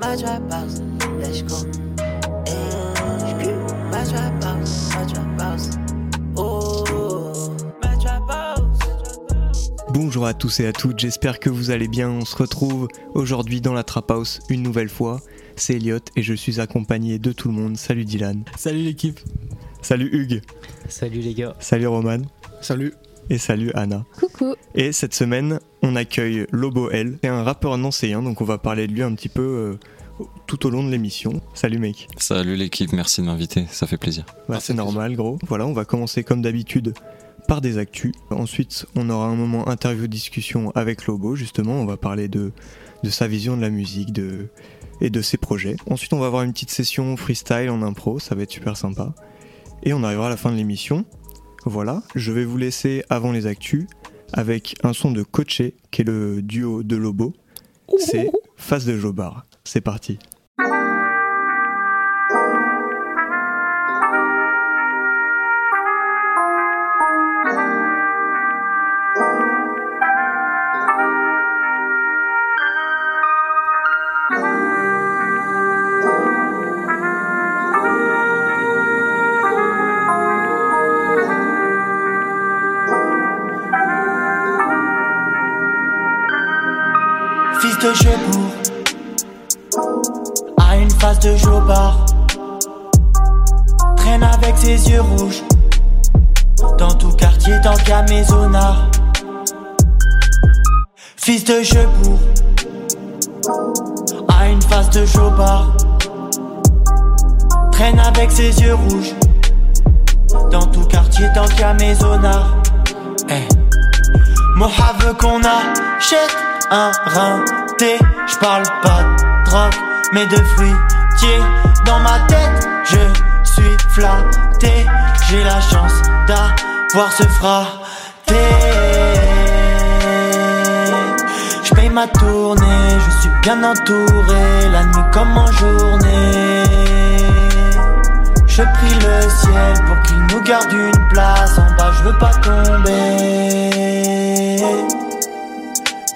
my let's go. My my house. Oh. Bonjour à tous et à toutes, j'espère que vous allez bien. On se retrouve aujourd'hui dans la Trap House une nouvelle fois. C'est Elliot et je suis accompagné de tout le monde. Salut Dylan. Salut l'équipe. Salut Hugues. Salut les gars. Salut Roman. Salut. Et salut Anna. Coucou. Et cette semaine, on accueille Lobo L. C'est un rappeur nancéen, donc on va parler de lui un petit peu euh, tout au long de l'émission. Salut mec. Salut l'équipe, merci de m'inviter, ça fait plaisir. Bah, c'est normal gros. Voilà, on va commencer comme d'habitude par des actus. Ensuite, on aura un moment interview-discussion avec Lobo, justement. On va parler de, de sa vision de la musique de, et de ses projets. Ensuite, on va avoir une petite session freestyle en impro, ça va être super sympa. Et on arrivera à la fin de l'émission. Voilà, je vais vous laisser avant les actus avec un son de Coaché, qui est le duo de Lobo. C'est Face de Jobard. C'est parti. Fils de Chebourg A une face de Jobard Traîne avec ses yeux rouges. Dans tout quartier tant qu'à Maisonnard Eh. Moha veut qu'on achète un rinté. J'parle pas de drogue, mais de fruitier. Dans ma tête, je suis flatté. J'ai la chance d'avoir ce fraté. J'paye ma tournée, je suis bien entouré. La nuit comme en journée. Je prie le ciel pour qu'il nous garde une place en bas, je veux pas tomber.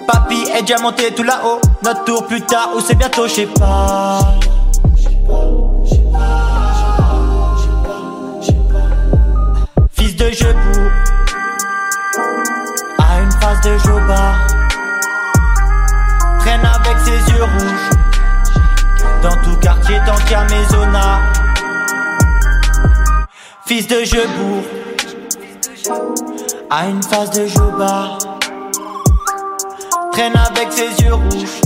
Papy est déjà monté tout là-haut, notre tour plus tard ou c'est bientôt, je sais pas. Fils de une face de Jobard, traîne avec ses yeux rouges. Dans tout quartier tant qu'à Maisonnard. Fils de Jebourg. A une face de Jobard Traîne avec ses yeux rouges.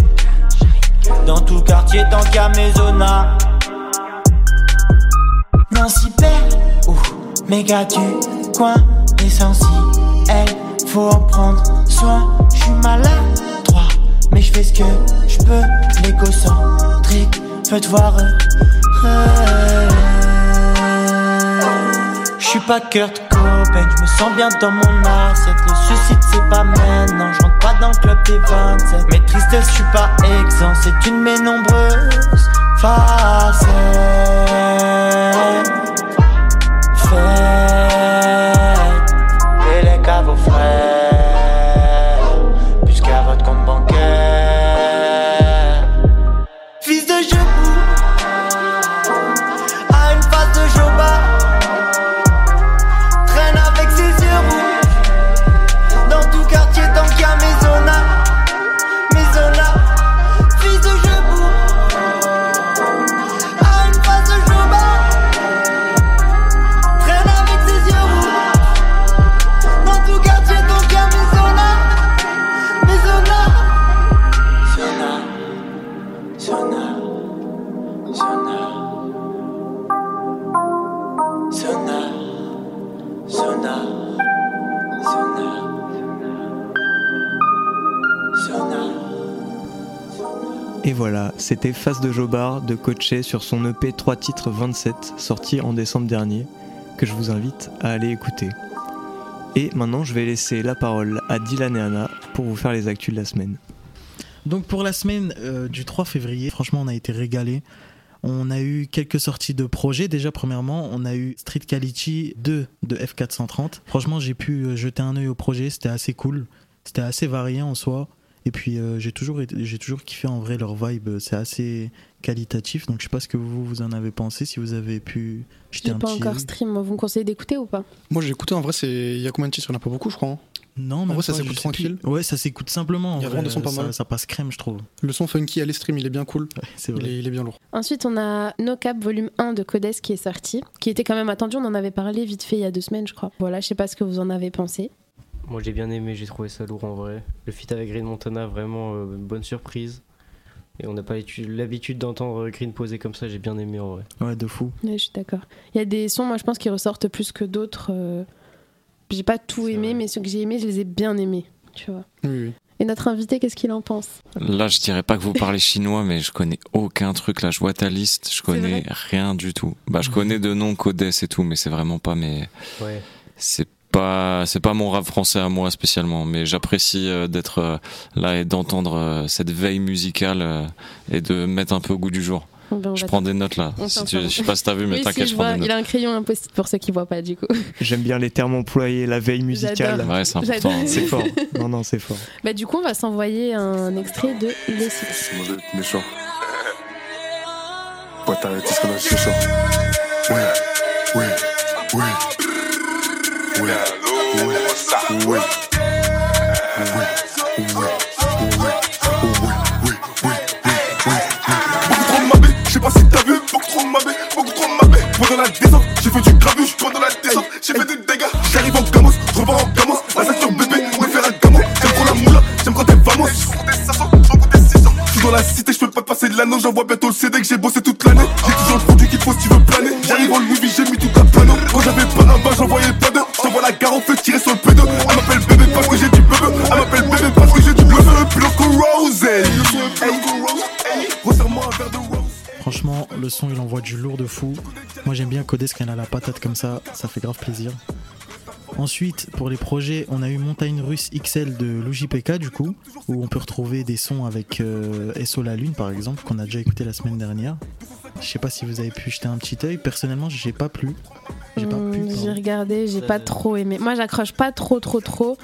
Dans tout quartier tant qu'à Maisonnard Nancy Père, ouh, méga du coin Essentiel, faut en prendre soin J'suis maladroit, mais j'fais ce que j'peux L'égocentrique, veut te voir heureux je suis pas Kurt Cobain, je me sens bien dans mon assiette. Le suicide c'est pas maintenant, je rentre pas dans le club des 27. Mais tristesse, je suis pas exempt, c'est une de mes nombreuses facettes. Face de Jobard de Coaché sur son EP 3 titres 27, sorti en décembre dernier, que je vous invite à aller écouter. Et maintenant, je vais laisser la parole à Dylan et Anna pour vous faire les actus de la semaine. Donc pour la semaine euh, du 3 février, franchement on a été régalé. On a eu quelques sorties de projets. Déjà, premièrement, on a eu Street Quality 2 de F430. Franchement, j'ai pu euh, jeter un œil au projet. C'était assez cool. C'était assez varié en soi. Et puis euh, j'ai toujours, été- j'ai toujours kiffé en vrai leur vibe, c'est assez qualitatif. Donc je sais pas ce que vous, vous en avez pensé, si vous avez pu jeter J'ai pas petit. encore stream. Vous me conseillez d'écouter ou pas? Moi j'ai écouté en vrai, c'est il y a combien de titres? Il en a pas beaucoup, je crois. hein. Non, mais vrai, ça s'écoute tranquille. Ouais, ça s'écoute simplement. en Il y a vrai, vraiment des sons pas ça, mal. ça passe crème, je trouve. Le son funky à l'estream, il est bien cool. Ouais, Il est, il est bien lourd. Ensuite, on a No Cap volume 1 de Codes qui est sorti, qui était quand même attendu. On en avait parlé vite fait il y a deux semaines, je crois. Voilà, je sais pas ce que vous en avez pensé. Moi j'ai bien aimé, j'ai trouvé ça lourd en vrai. Le feat avec Green Montana, vraiment euh, une bonne surprise. Et on n'a pas l'habitude- d'entendre Green poser comme ça, j'ai bien aimé en vrai. Ouais, de fou. Ouais, je suis d'accord. Il y a des sons, moi, je pense, qui ressortent plus que d'autres. euh, J'ai pas tout aimé, vrai. mais ceux que j'ai aimés, je les ai bien aimés. Tu vois. Oui, oui. Et notre invité, qu'est-ce qu'il en pense? Là, je dirais pas que vous parlez chinois, mais je connais aucun truc. Là, je vois ta liste, je connais rien du tout. Bah, je connais de noms Codes et tout, mais c'est vraiment pas mes. Ouais. C'est pas, c'est pas mon rap français à moi spécialement, mais j'apprécie euh, d'être euh, là et d'entendre euh, cette veille musicale et de mettre un peu au goût du jour. Ben, on Je prends des notes là. Si tu, je sais pas si t'as vu, mais Oui, t'inquiète, si, je je prends vois, des notes. il a un crayon impossible pour ceux qui voient pas, du coup. J'aime bien les termes employés, la veille musicale. Ouais, c'est important. J'adore. C'est fort. Non, non, c'est fort. Bah, du coup, on va s'envoyer un extrait de Les Six. méchant. Ouais. Ouais, ouais, Beaucoup trop de mabé, je sais pas si t'as vu. Beaucoup trop de mabé, beaucoup trop de mabé. Pendant la descente, j'ai fait du grabuge. Pendant la descente, j'ai fait des dégâts. J'arrive en gamos, je repars en gamos. La ceinture bébé, on va faire un gamo. J'aime trop la moula, j'aime quand t'es vamos. Dans la cité, je peux pas passer de l'anneau. J'envoie bientôt le CD que j'ai bossé toute l'année. J'ai toujours le produit qu'il faut si tu veux planer. J'arrive en Louis j'ai mis tout un panneau. Quand j'avais pas un bas, j'envoyais pas deux. J'envoie la gare, on fait tirer sur le P2. Elle m'appelle bébé parce que j'ai du bébé. Elle m'appelle bébé parce que j'ai du bébé. Blanco Rose. Resserre-moi rose. Franchement, le son il envoie du lourd de fou. Moi j'aime bien Codes quand il a la patate comme ça, ça fait grave plaisir. Ensuite, pour les projets, on a eu Montagne Russe XL de l'UJPK du coup, où on peut retrouver des sons avec euh, SO La Lune par exemple, qu'on a déjà écouté la semaine dernière. Je sais pas si vous avez pu jeter un petit œil. Personnellement, j'ai pas plu. J'ai pas pu. J'ai pardon. regardé, j'ai pas trop aimé. Moi, j'accroche pas trop, trop, trop.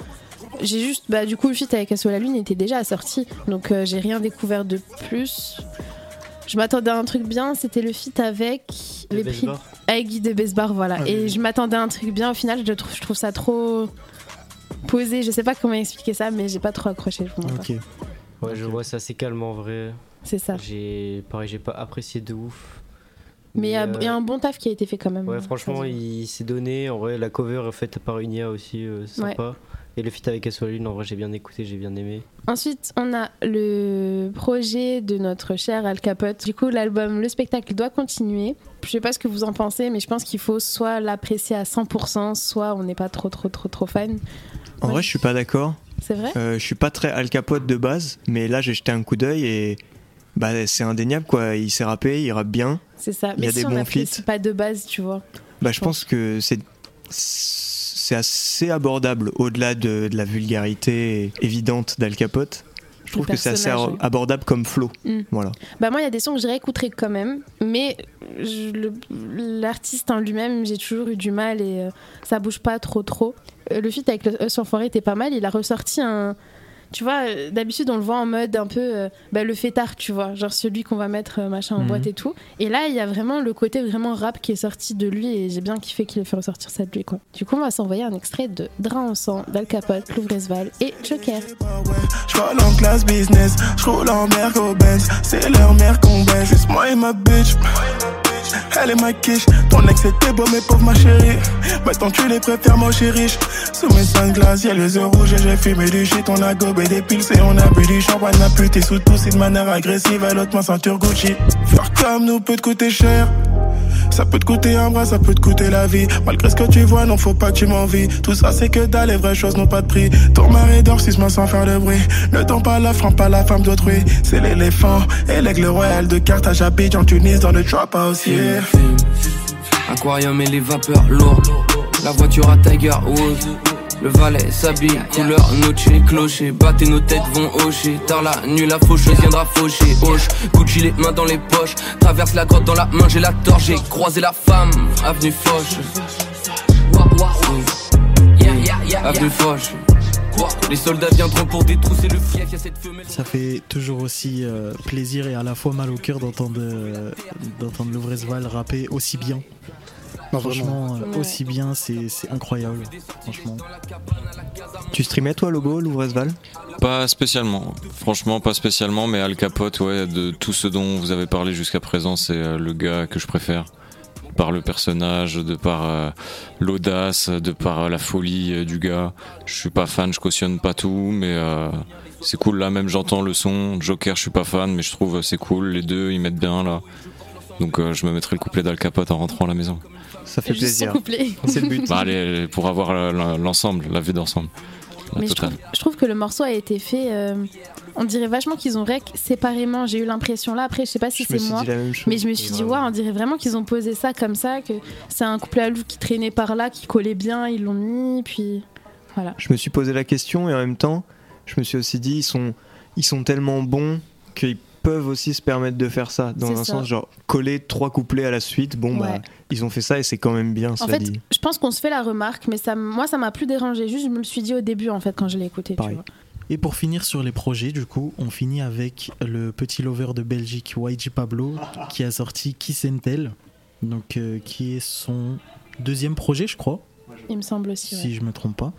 J'ai juste, bah, du coup, le feat avec Asso la Lune était déjà sorti, donc euh, j'ai rien découvert de plus. Je m'attendais à un truc bien, c'était le feat avec Le les prix avec Guy de Besbar, voilà. Ah Et oui. je m'attendais à un truc bien, au final, je trouve, je trouve ça trop posé. Je sais pas comment expliquer ça, mais j'ai pas trop accroché. Je. Ok. Ouais, je vois, c'est assez calme en vrai. C'est ça. J'ai, pareil, j'ai pas apprécié de ouf. Mais il y, a- euh, il y a un bon taf qui a été fait quand même. Ouais, franchement, ça il s'est donné. En vrai, la cover faite par une IA aussi, euh, c'est Ouais. Et le feat avec La Lune, en vrai, j'ai bien écouté, j'ai bien aimé. Ensuite, on a le projet de notre cher Al Capote. Du coup, l'album, le spectacle doit continuer. Je sais pas ce que vous en pensez, mais je pense qu'il faut soit l'apprécier à 100%, soit on n'est pas trop, trop, trop, trop fan. En Ouais. vrai, je suis pas d'accord. C'est vrai Euh, je suis pas très Al Capote de base, mais là j'ai jeté un coup d'œil et bah c'est indéniable quoi. Il s'est rappé, il rappe bien. C'est ça. il y Mais a si des on bons feats. pas de base, tu vois. Bah je Je pense que c'est c'est assez abordable au-delà de, de la vulgarité évidente d'Al Capote. Je trouve que c'est assez abordable comme flow. Mm. Voilà. Bah moi, il y a des sons que je réécouterai quand même, mais l'artiste en lui-même, j'ai toujours eu du mal et euh, ça bouge pas trop trop. Euh, le feat avec le Us Enfoiré était pas mal, il a ressorti un... Tu vois, euh, d'habitude on le voit en mode un peu euh, bah, le fêtard, tu vois, genre celui qu'on va mettre euh, machin en Mhm. boîte et tout. Et là, il y a vraiment le côté vraiment rap qui est sorti de lui et j'ai bien kiffé qu'il ait fait ressortir ça de lui, quoi. Du coup, on va s'envoyer un extrait de Drain en sang, d'Al Capote, et Joker. Je roule en classe business, je roule en Merco Benz, c'est leur mère qu'on baise, juste moi et ma bitch. Elle est ma quiche, ton ex était beau mais pauvre ma chérie. Maintenant tu les préfères moi chez riche. Sous mes sunglasses, y'a les yeux rouges et j'ai fumé du shit. On a gobé des piles et on a bu du champagne. A puté sous tout, c'est de manière agressive. À l'autre main ceinture Gucci. Faire comme nous peut te coûter cher. Ça peut te coûter un bras, ça peut te coûter la vie. Malgré ce que tu vois, non, faut pas que tu m'envies. Tout ça, c'est que dalle, les vraies choses n'ont pas de prix. Ton mari dort, six mois sans faire de bruit. Ne tombe pas la frappe, pas la femme d'autrui. C'est l'éléphant et l'aigle royal de Carthage à en Tunis dans le trap house, yeah. Aquarium et les vapeurs lourdes. La voiture à Tiger Woods. Le valet s'habille, couleur noche, clocher. Battez nos têtes vont hocher. Tard la nuit, la faucheuse viendra faucher. Hoche, Gucci les mains dans les poches. Traverse la grotte dans la main, j'ai la torche. J'ai croisé la femme, avenue Foch. Avenue Foch. Les soldats viendront pour détrousser le fief, y'a cette femelle. Ça fait toujours aussi euh, plaisir et à la fois mal au cœur d'entendre euh, d'entendre Lovresval rapper aussi bien. Non, franchement, vraiment. euh, aussi bien, c'est incroyable. Franchement. Tu streamais toi, Logo, Louvresval Pas spécialement, franchement pas spécialement, mais Al Capote, ouais, de tout ce dont vous avez parlé jusqu'à présent, c'est euh, le gars que je préfère. Par le personnage, de par euh, l'audace, de par euh, la folie euh, du gars. Je suis pas fan, je cautionne pas tout, mais euh, c'est cool là, même j'entends le son. Joker, je suis pas fan, mais je trouve c'est cool. Les deux, ils mettent bien là. Donc euh, je me mettrai le couplet d'Al Capote en rentrant à la maison. Ça fait Juste plaisir. C'est le but. Bah, allez, pour avoir l'ensemble, la vue d'ensemble. La Mais je totale. trouve, je trouve que le morceau a été fait. euh, on dirait vachement qu'ils ont rec séparément. J'ai eu l'impression là. Après, je sais pas si c'est moi. Mais je me suis dit, ouais, on dirait vraiment qu'ils ont posé ça comme ça, que c'est un couplet à loup qui traînait par là, qui collait bien, ils l'ont mis, puis voilà. Je me suis posé la question et en même temps, je me suis aussi dit, ils sont, ils sont tellement bons qu'ils peuvent aussi se permettre de faire ça. Dans un ça. sens, genre, coller trois couplets à la suite, bon, bah, ils ont fait ça et c'est quand même bien, En cela fait, dit. je pense qu'on se fait la remarque, mais ça, moi, ça m'a plus dérangé. Juste, je me le suis dit au début, en fait, quand je l'ai écouté. Tu Pareil. vois. Et pour finir sur les projets, du coup, on finit avec le petit lover de Belgique, YG Pablo, qui a sorti Kiss and Tell, donc euh, qui est son deuxième projet, je crois, Il me semble aussi. ouais. si je me trompe pas.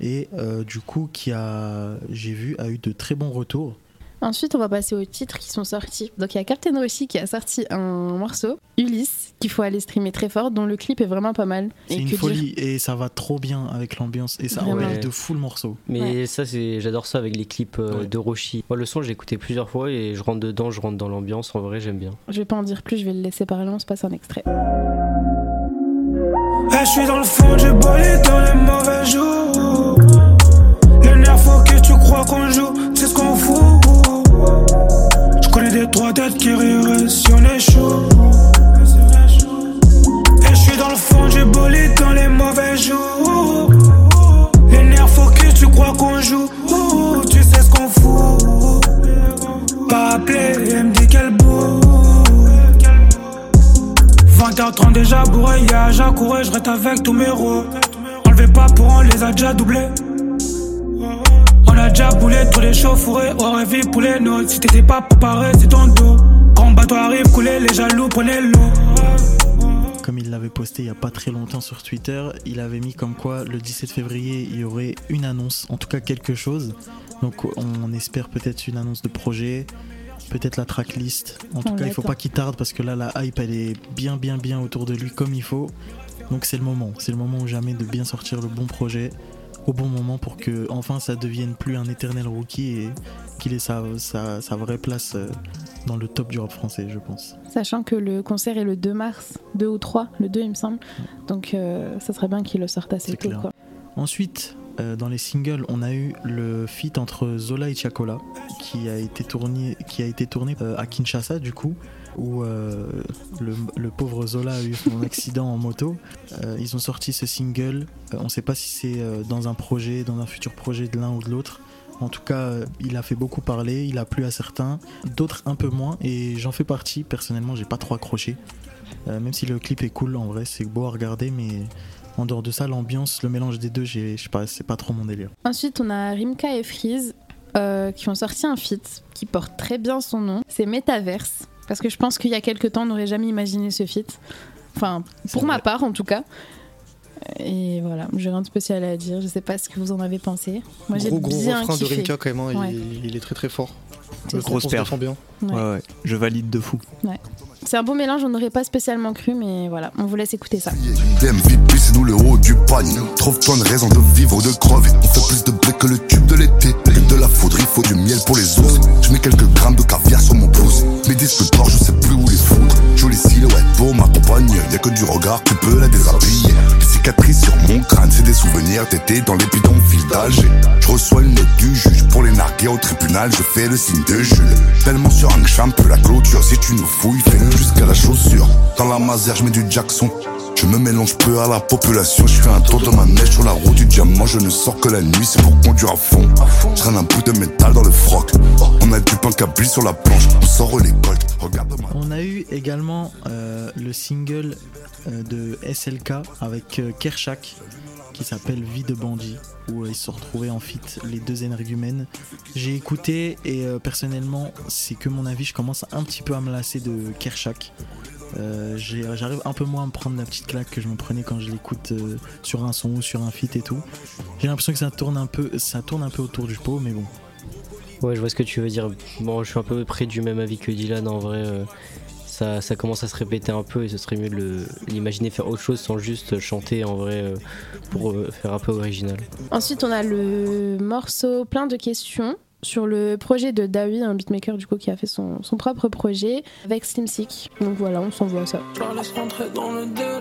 Et euh, du coup, qui a, j'ai vu, a eu de très bons retours. Ensuite, on va passer aux titres qui sont sortis. Donc, il y a Captain Rossi qui a sorti un morceau, Ulysse, qu'il faut aller streamer très fort, dont le clip est vraiment pas mal. C'est Et une que dire- folie et ça va trop bien avec l'ambiance et ça enlève de fou le morceau. Mais ça, c'est, j'adore ça avec les clips euh, Ouais. de Roshi. Moi, le son, j'ai écouté plusieurs fois et je rentre dedans, je rentre dans l'ambiance. En vrai, j'aime bien. Je vais pas en dire plus, je vais le laisser parler, on se passe un extrait. Eh, je suis dans le fond du bolide dans les mauvais jours. Les nerfs faut que tu crois qu'on joue, c'est ce qu'on fout. Trois têtes qui riraient si on est chaud. Et je suis dans le fond du bolide dans les mauvais jours. Les nerfs que tu crois qu'on joue, tu sais ce qu'on fout. Pas appelé, elle me dit qu'elle boue. 20h30 déjà bourré, y'a à je reste avec tous mes roues. Enlevez pas pour on les a déjà doublés. On a déjà boulé tous les chauffourés, aurait vu pour les nôtres. Si t'étais pas préparé, c'est ton dos. Quand le bateau arrive, couler les jaloux, prenez l'eau. Comme il l'avait posté il y a pas très longtemps sur Twitter, il avait mis comme quoi le 17 février il y aurait une annonce, en tout cas quelque chose. Donc on espère peut-être une annonce de projet, peut-être la tracklist. En tout On cas, il faut pas qu'il tarde parce que là la hype elle est bien bien bien autour de lui comme il faut. Donc c'est le moment, c'est le moment ou jamais de bien sortir le bon projet au bon moment pour que enfin ça devienne plus un éternel rookie et qu'il ait sa, sa, sa vraie place euh, dans le top du rap français, je pense. Sachant que le concert est le 2 mars, 2 ou 3, le 2 il me semble. Donc euh, ça serait bien qu'il le sorte assez tôt. Quoi. Ensuite, euh, dans les singles, on a eu le feat entre Zola et Chacola qui a été tourné, qui a été tourné euh, à Kinshasa du coup, où euh, le, pauvre Zola a eu son accident en moto. Euh, ils ont sorti ce single. Euh, on ne sait pas si c'est dans un projet, dans un futur projet de l'un ou de l'autre. En tout cas, il a fait beaucoup parler, il a plu à certains, d'autres un peu moins, et j'en fais partie. Personnellement, j'ai pas trop accroché. Même si le clip est cool, en vrai, c'est beau à regarder, mais en dehors de ça, l'ambiance, le mélange des deux, je sais pas, c'est pas trop mon délire. Ensuite, on a Rimka et Freeze qui ont sorti un feat qui porte très bien son nom. C'est Metaverse. Parce que je pense qu'il y a quelques temps, on n'aurait jamais imaginé ce feat. Enfin, pour ma part en tout cas. Et voilà, j'ai rien de spécial à dire. Je sais pas ce que vous en avez pensé. Moi, j'ai gros gros bien refrain de. Rimka quand même, hein, Ouais. il, il est très très fort. Grosse se perf. bien. Ouais, ouais, je valide de fou. C'est un beau mélange, on n'aurait pas spécialement cru, mais voilà, on vous laisse écouter ça. MVP, c'est nous le haut du panier. Trouve plein de raisons de vivre ou de crever. On fait plus de blé que le tube de l'été. De la foudre, il faut du miel pour les ours. Je mets quelques grammes de caviar sur mon pouce. Mes disques d'or, je sais plus où les foutre. Jolie silhouette pour m'accompagner. Y'a que du regard, tu peux la déshabiller. Des cicatrices sur mon crâne, c'est des souvenirs. T'étais dans les bidonvilles d'Alger. Je reçois une note du juge pour les narguer au tribunal. Je fais le signe de Jules. Tellement sur un champ la clôture. Si tu nous fouilles, fais-le jusqu'à la chaussure. Dans la masère, je mets du Jackson. Je me mélange peu à la population, je fais un tour de manège sur la route du diamant, je ne sors que la nuit, c'est pour conduire à fond. Je traîne un bout de métal dans le froc. On a du pain cabri sur la planche, on sort les colts. Regarde-moi. On a eu également euh, le single euh, de SLK avec euh, Kershak qui s'appelle Vie de bandit, où euh, ils se sont retrouvés en fit les deux énergumènes. J'ai écouté et euh, personnellement, c'est que mon avis, je commence un petit peu à me lasser de Kershak. Euh, J'arrive un peu moins à me prendre la petite claque que je me prenais quand je l'écoute sur un son ou sur un feat et tout. J'ai l'impression que ça tourne un peu, ça tourne un peu autour du pot, mais bon. Ouais, je vois ce que tu veux dire. Bon, je suis un peu près du même avis que Dylan en vrai. Ça, ça commence à se répéter un peu et ce serait mieux de l'imaginer faire autre chose sans juste chanter en vrai euh, pour euh, faire un peu original. Ensuite, on a le morceau plein de questions sur le projet de Dawi, un beatmaker du coup qui a fait son, son propre projet avec Slim Sick. Donc voilà, on s'envoie ça. Je la laisse rentrer dans le deal.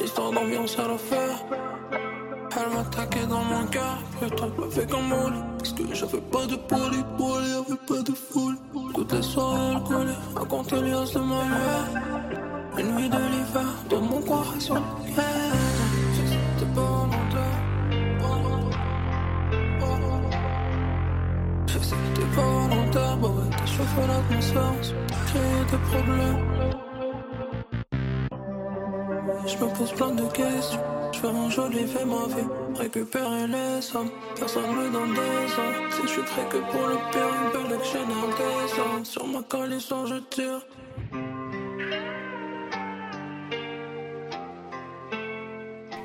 Histoire d'ambiance à la. Elle m'attaquait dans mon cœur. Putain, fais comme moule. Parce que j'avais pas de poli, poli, y'avait pas de foule. Toutes les soirées alcoolées, à compter les de ma vie. Une nuit de l'hiver, de mon corps sur le cœur. C'était pas volontaire. Sais que c'était pas volontaire, bah ouais, t'as chauffé l'atmosphère, c'est créé des problèmes. Je me pose plein de questions, je fais mon joli fait ma vie, récupérer les sommes, personne me donne des ordres. Si je suis prêt que pour le pire, une belle j'ai des ordres. Sur ma coalition, je tire.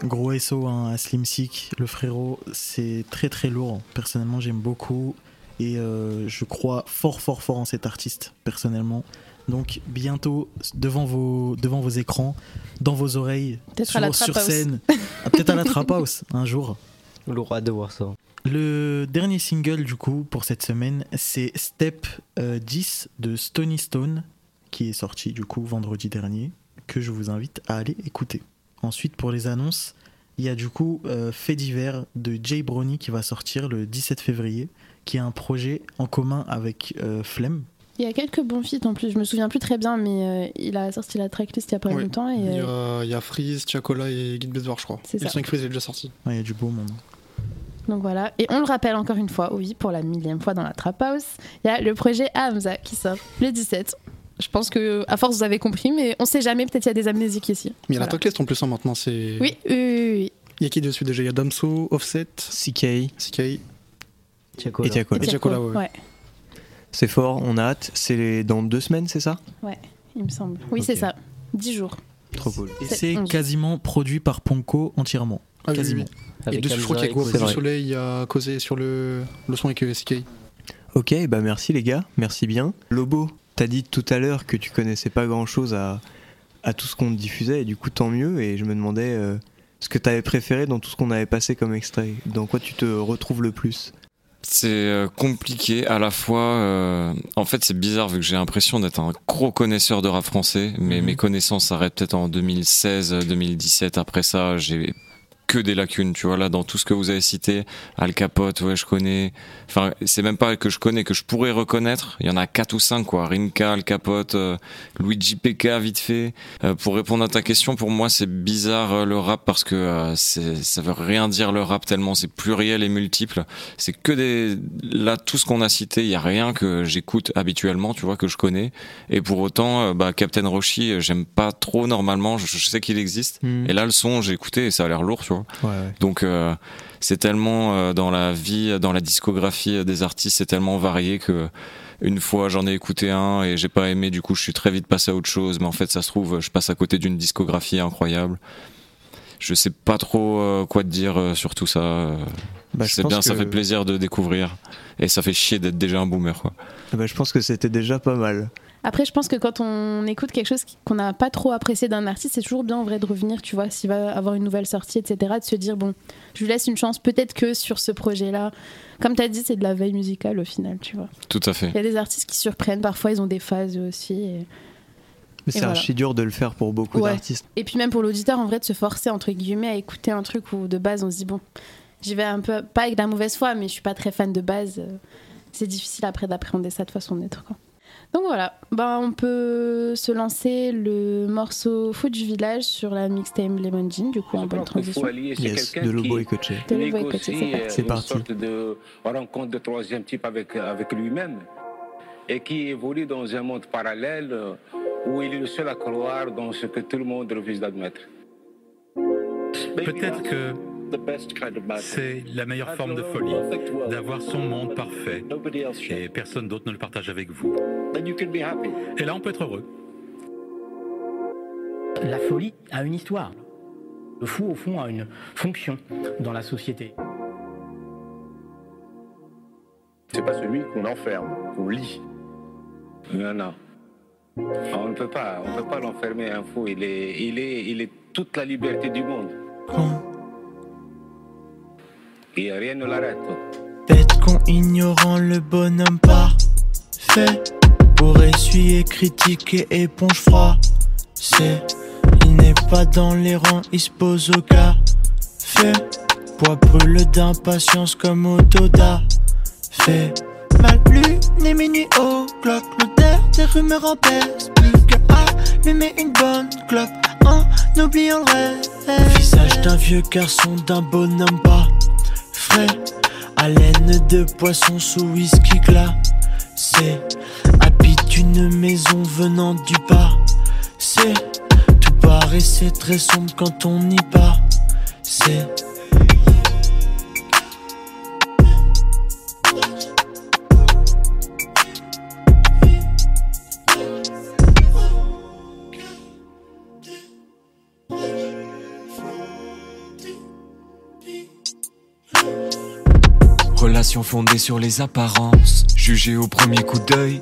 Gros SO hein, à Slim Sick, le frérot, c'est très très lourd. Personnellement, j'aime beaucoup et euh, je crois fort fort fort en cet artiste, personnellement. Donc bientôt devant vos, devant vos écrans, dans vos oreilles, Peut-être sur, à scène, Ah, peut-être à la Trap House un jour. Lourd de voir ça. Le dernier single du coup pour cette semaine, c'est Step euh, 10 de Stony Stone, qui est sorti du coup vendredi dernier, que je vous invite à aller écouter. Ensuite pour les annonces, il y a du coup euh, Fait divers de Jay Brownie qui va sortir le 17 février, qui est un projet en commun avec euh, Flemme. Il y a quelques bons feats en plus, je me souviens plus très bien, mais euh, il a sorti la tracklist il y a pas longtemps. Et, Il y euh, a, il y a Freeze, Tiakola et Guide Bezor, je crois. C'est Et le ça. 5 Freeze est déjà sorti. Ouais, il y a du beau monde. Donc voilà, et on le rappelle encore une fois, oui, pour la millième fois dans la Trap House, il y a le projet Hamza qui sort le 17. Je pense que, à force, vous avez compris, mais on sait jamais, peut-être il y a des amnésiques ici. Mais il y a la tracklist en plus hein, maintenant. c'est Oui, oui, oui, oui. Il y a qui dessus déjà? Il y a Damso, Offset, CK CK et Tiakola. Et Tiakola, ouais. ouais. C'est fort, on a hâte. C'est dans deux semaines, c'est ça Ouais, il me semble. Oui, c'est ça. 10 jours. Trop cool. Et C'est quasiment produit par Ponko entièrement. Ah oui, quasiment. oui, Et Avec dessus, je crois qu'il y a et Go Koze. du Soleil, a causé sur le, le son avec euh, CK. Ok, bah merci les gars, merci bien. Lobo, t'as dit tout à l'heure que tu connaissais pas grand chose à, à tout ce qu'on te diffusait, et du coup tant mieux, et je me demandais euh, ce que t'avais préféré dans tout ce qu'on avait passé comme extrait. Dans quoi tu te retrouves le plus C'est euh, compliqué à la fois. euh, en fait, c'est bizarre vu que j'ai l'impression d'être un gros connaisseur de rap français, mais Mhm. mes connaissances s'arrêtent peut-être en 2016-2017. Après ça, j'ai que des lacunes, tu vois, là, dans tout ce que vous avez cité. Al Capote, ouais, je connais. Enfin, c'est même pas que je connais, que je pourrais reconnaître. Il y en a quatre ou cinq, quoi. Rinka, Al Capote, euh, Luigi PK, vite fait. Euh, pour répondre à ta question, pour moi, c'est bizarre euh, le rap parce que ça veut rien dire le rap tellement c'est pluriel et multiple. C'est que des, là, tout ce qu'on a cité, il y a rien que j'écoute habituellement, tu vois, que je connais. Et pour autant, bah, Captain Roshi, j'aime pas trop normalement. Je, je sais qu'il existe. Mhm. Et là, le son, j'ai écouté et ça a l'air lourd, tu vois. Ouais, ouais. Donc euh, c'est tellement euh, dans la vie, dans la discographie des artistes, c'est tellement varié que une fois j'en ai écouté un et j'ai pas aimé, du coup je suis très vite passé à autre chose. Mais en fait ça se trouve, je passe à côté d'une discographie incroyable. Je sais pas trop euh, quoi te dire sur tout ça. Bah, c'est bien, ça fait plaisir de découvrir et ça fait chier d'être déjà un boomer. Quoi. Bah, je pense que c'était déjà pas mal. Après, je pense que quand on écoute quelque chose qui- qu'on n'a pas trop apprécié d'un artiste, c'est toujours bien en vrai de revenir, tu vois, s'il va avoir une nouvelle sortie, etc., de se dire, bon, je lui laisse une chance, peut-être que sur ce projet-là, comme tu as dit, c'est de la veille musicale au final, tu vois. Tout à fait. Il y a des artistes qui surprennent, parfois ils ont des phases aussi. Et, Mais c'est voilà. archi dur de le faire pour beaucoup Ouais. d'artistes. et puis même pour l'auditeur, en vrai, de se forcer, entre guillemets, à écouter un truc où de base on se dit, bon, j'y vais un peu, pas avec de la mauvaise foi, mais je suis pas très fan de base. euh, C'est difficile après d'appréhender ça de façon neutre, quoi. Donc voilà, ben, on peut se lancer le morceau Foot du village sur la mixtape Lemon Jean, du coup en bonne transition. Yes, de Lobo et Coaché. De Lobo et Coaché, c'est parti. C'est une parti. sorte de rencontre de troisième type avec, avec lui-même et qui évolue dans un monde parallèle euh, où il est le seul à croire dans ce que tout le monde refuse d'admettre. Peut-être que c'est la meilleure forme de folie, d'avoir son monde parfait et personne d'autre ne le partage avec vous. Et là, on peut être heureux. La folie a une histoire. Le fou, au fond, a une fonction dans la société. C'est pas celui qu'on enferme, qu'on lit. Non, non. On ne peut pas, on peut pas l'enfermer un fou. Il est, il est, il est toute la liberté du monde. Et rien ne l'arrête. Bête con ignorant le bonhomme parfait Pour essuyer, critiquer, éponge froid. C'est, il n'est pas dans les rangs, il se pose au café. Poids brûle d'impatience comme Autoda Fait mal plus, ni minuit au clock. L'odeur des rumeurs en baisse. Plus que allumer une bonne clope En oubliant le reste Visage d'un vieux garçon, d'un bonhomme pas frais. Haleine de poisson sous whisky glacé Une maison venant du passé Tout paraissait très sombre quand on y passait Relation fondée sur les apparences, jugée au premier coup d'œil.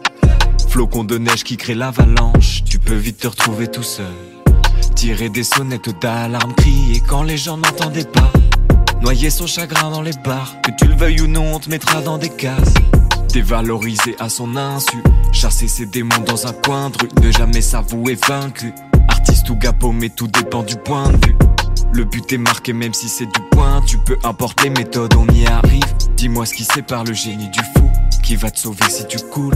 Flocon de neige qui crée l'avalanche, tu peux vite te retrouver tout seul. Tirer des sonnettes d'alarme, crier quand les gens n'entendaient pas. Noyer son chagrin dans les bars, que tu le veuilles ou non, on te mettra dans des cases. Dévaloriser à son insu, chasser ses démons dans un coin de rue, ne jamais s'avouer vaincu. Artiste ou gars mais tout dépend du point de vue. Le but est marqué même si c'est du point, tu peux importer les méthodes, on y arrive. Dis-moi ce qui sépare le génie du fou, qui va te sauver si tu coules.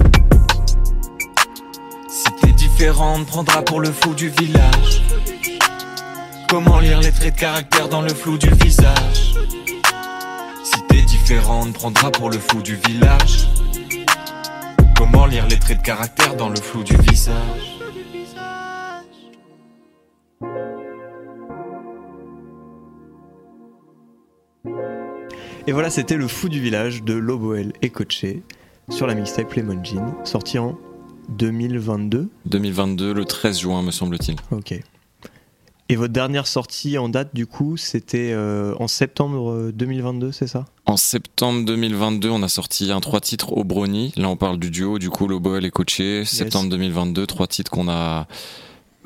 Si t'es différente, prendra pour le fou du village. Comment lire les traits de caractère dans le flou du visage? T'es différente, prendra pour le fou du village. Comment lire les traits de caractère dans le flou du visage? Et voilà, c'était Le Fou du Village de Loboel et Coaché sur la mixtape Lemon Jean, sorti en 2022. 2022, le 13 juin, me semble-t-il. Ok. Et votre dernière sortie en date, du coup, c'était euh, en septembre 2022, c'est ça? En septembre 2022, on a sorti un trois titres au Brony. Là, on parle du duo, du coup, Loboel et Coaché. Septembre 2022, trois titres qu'on a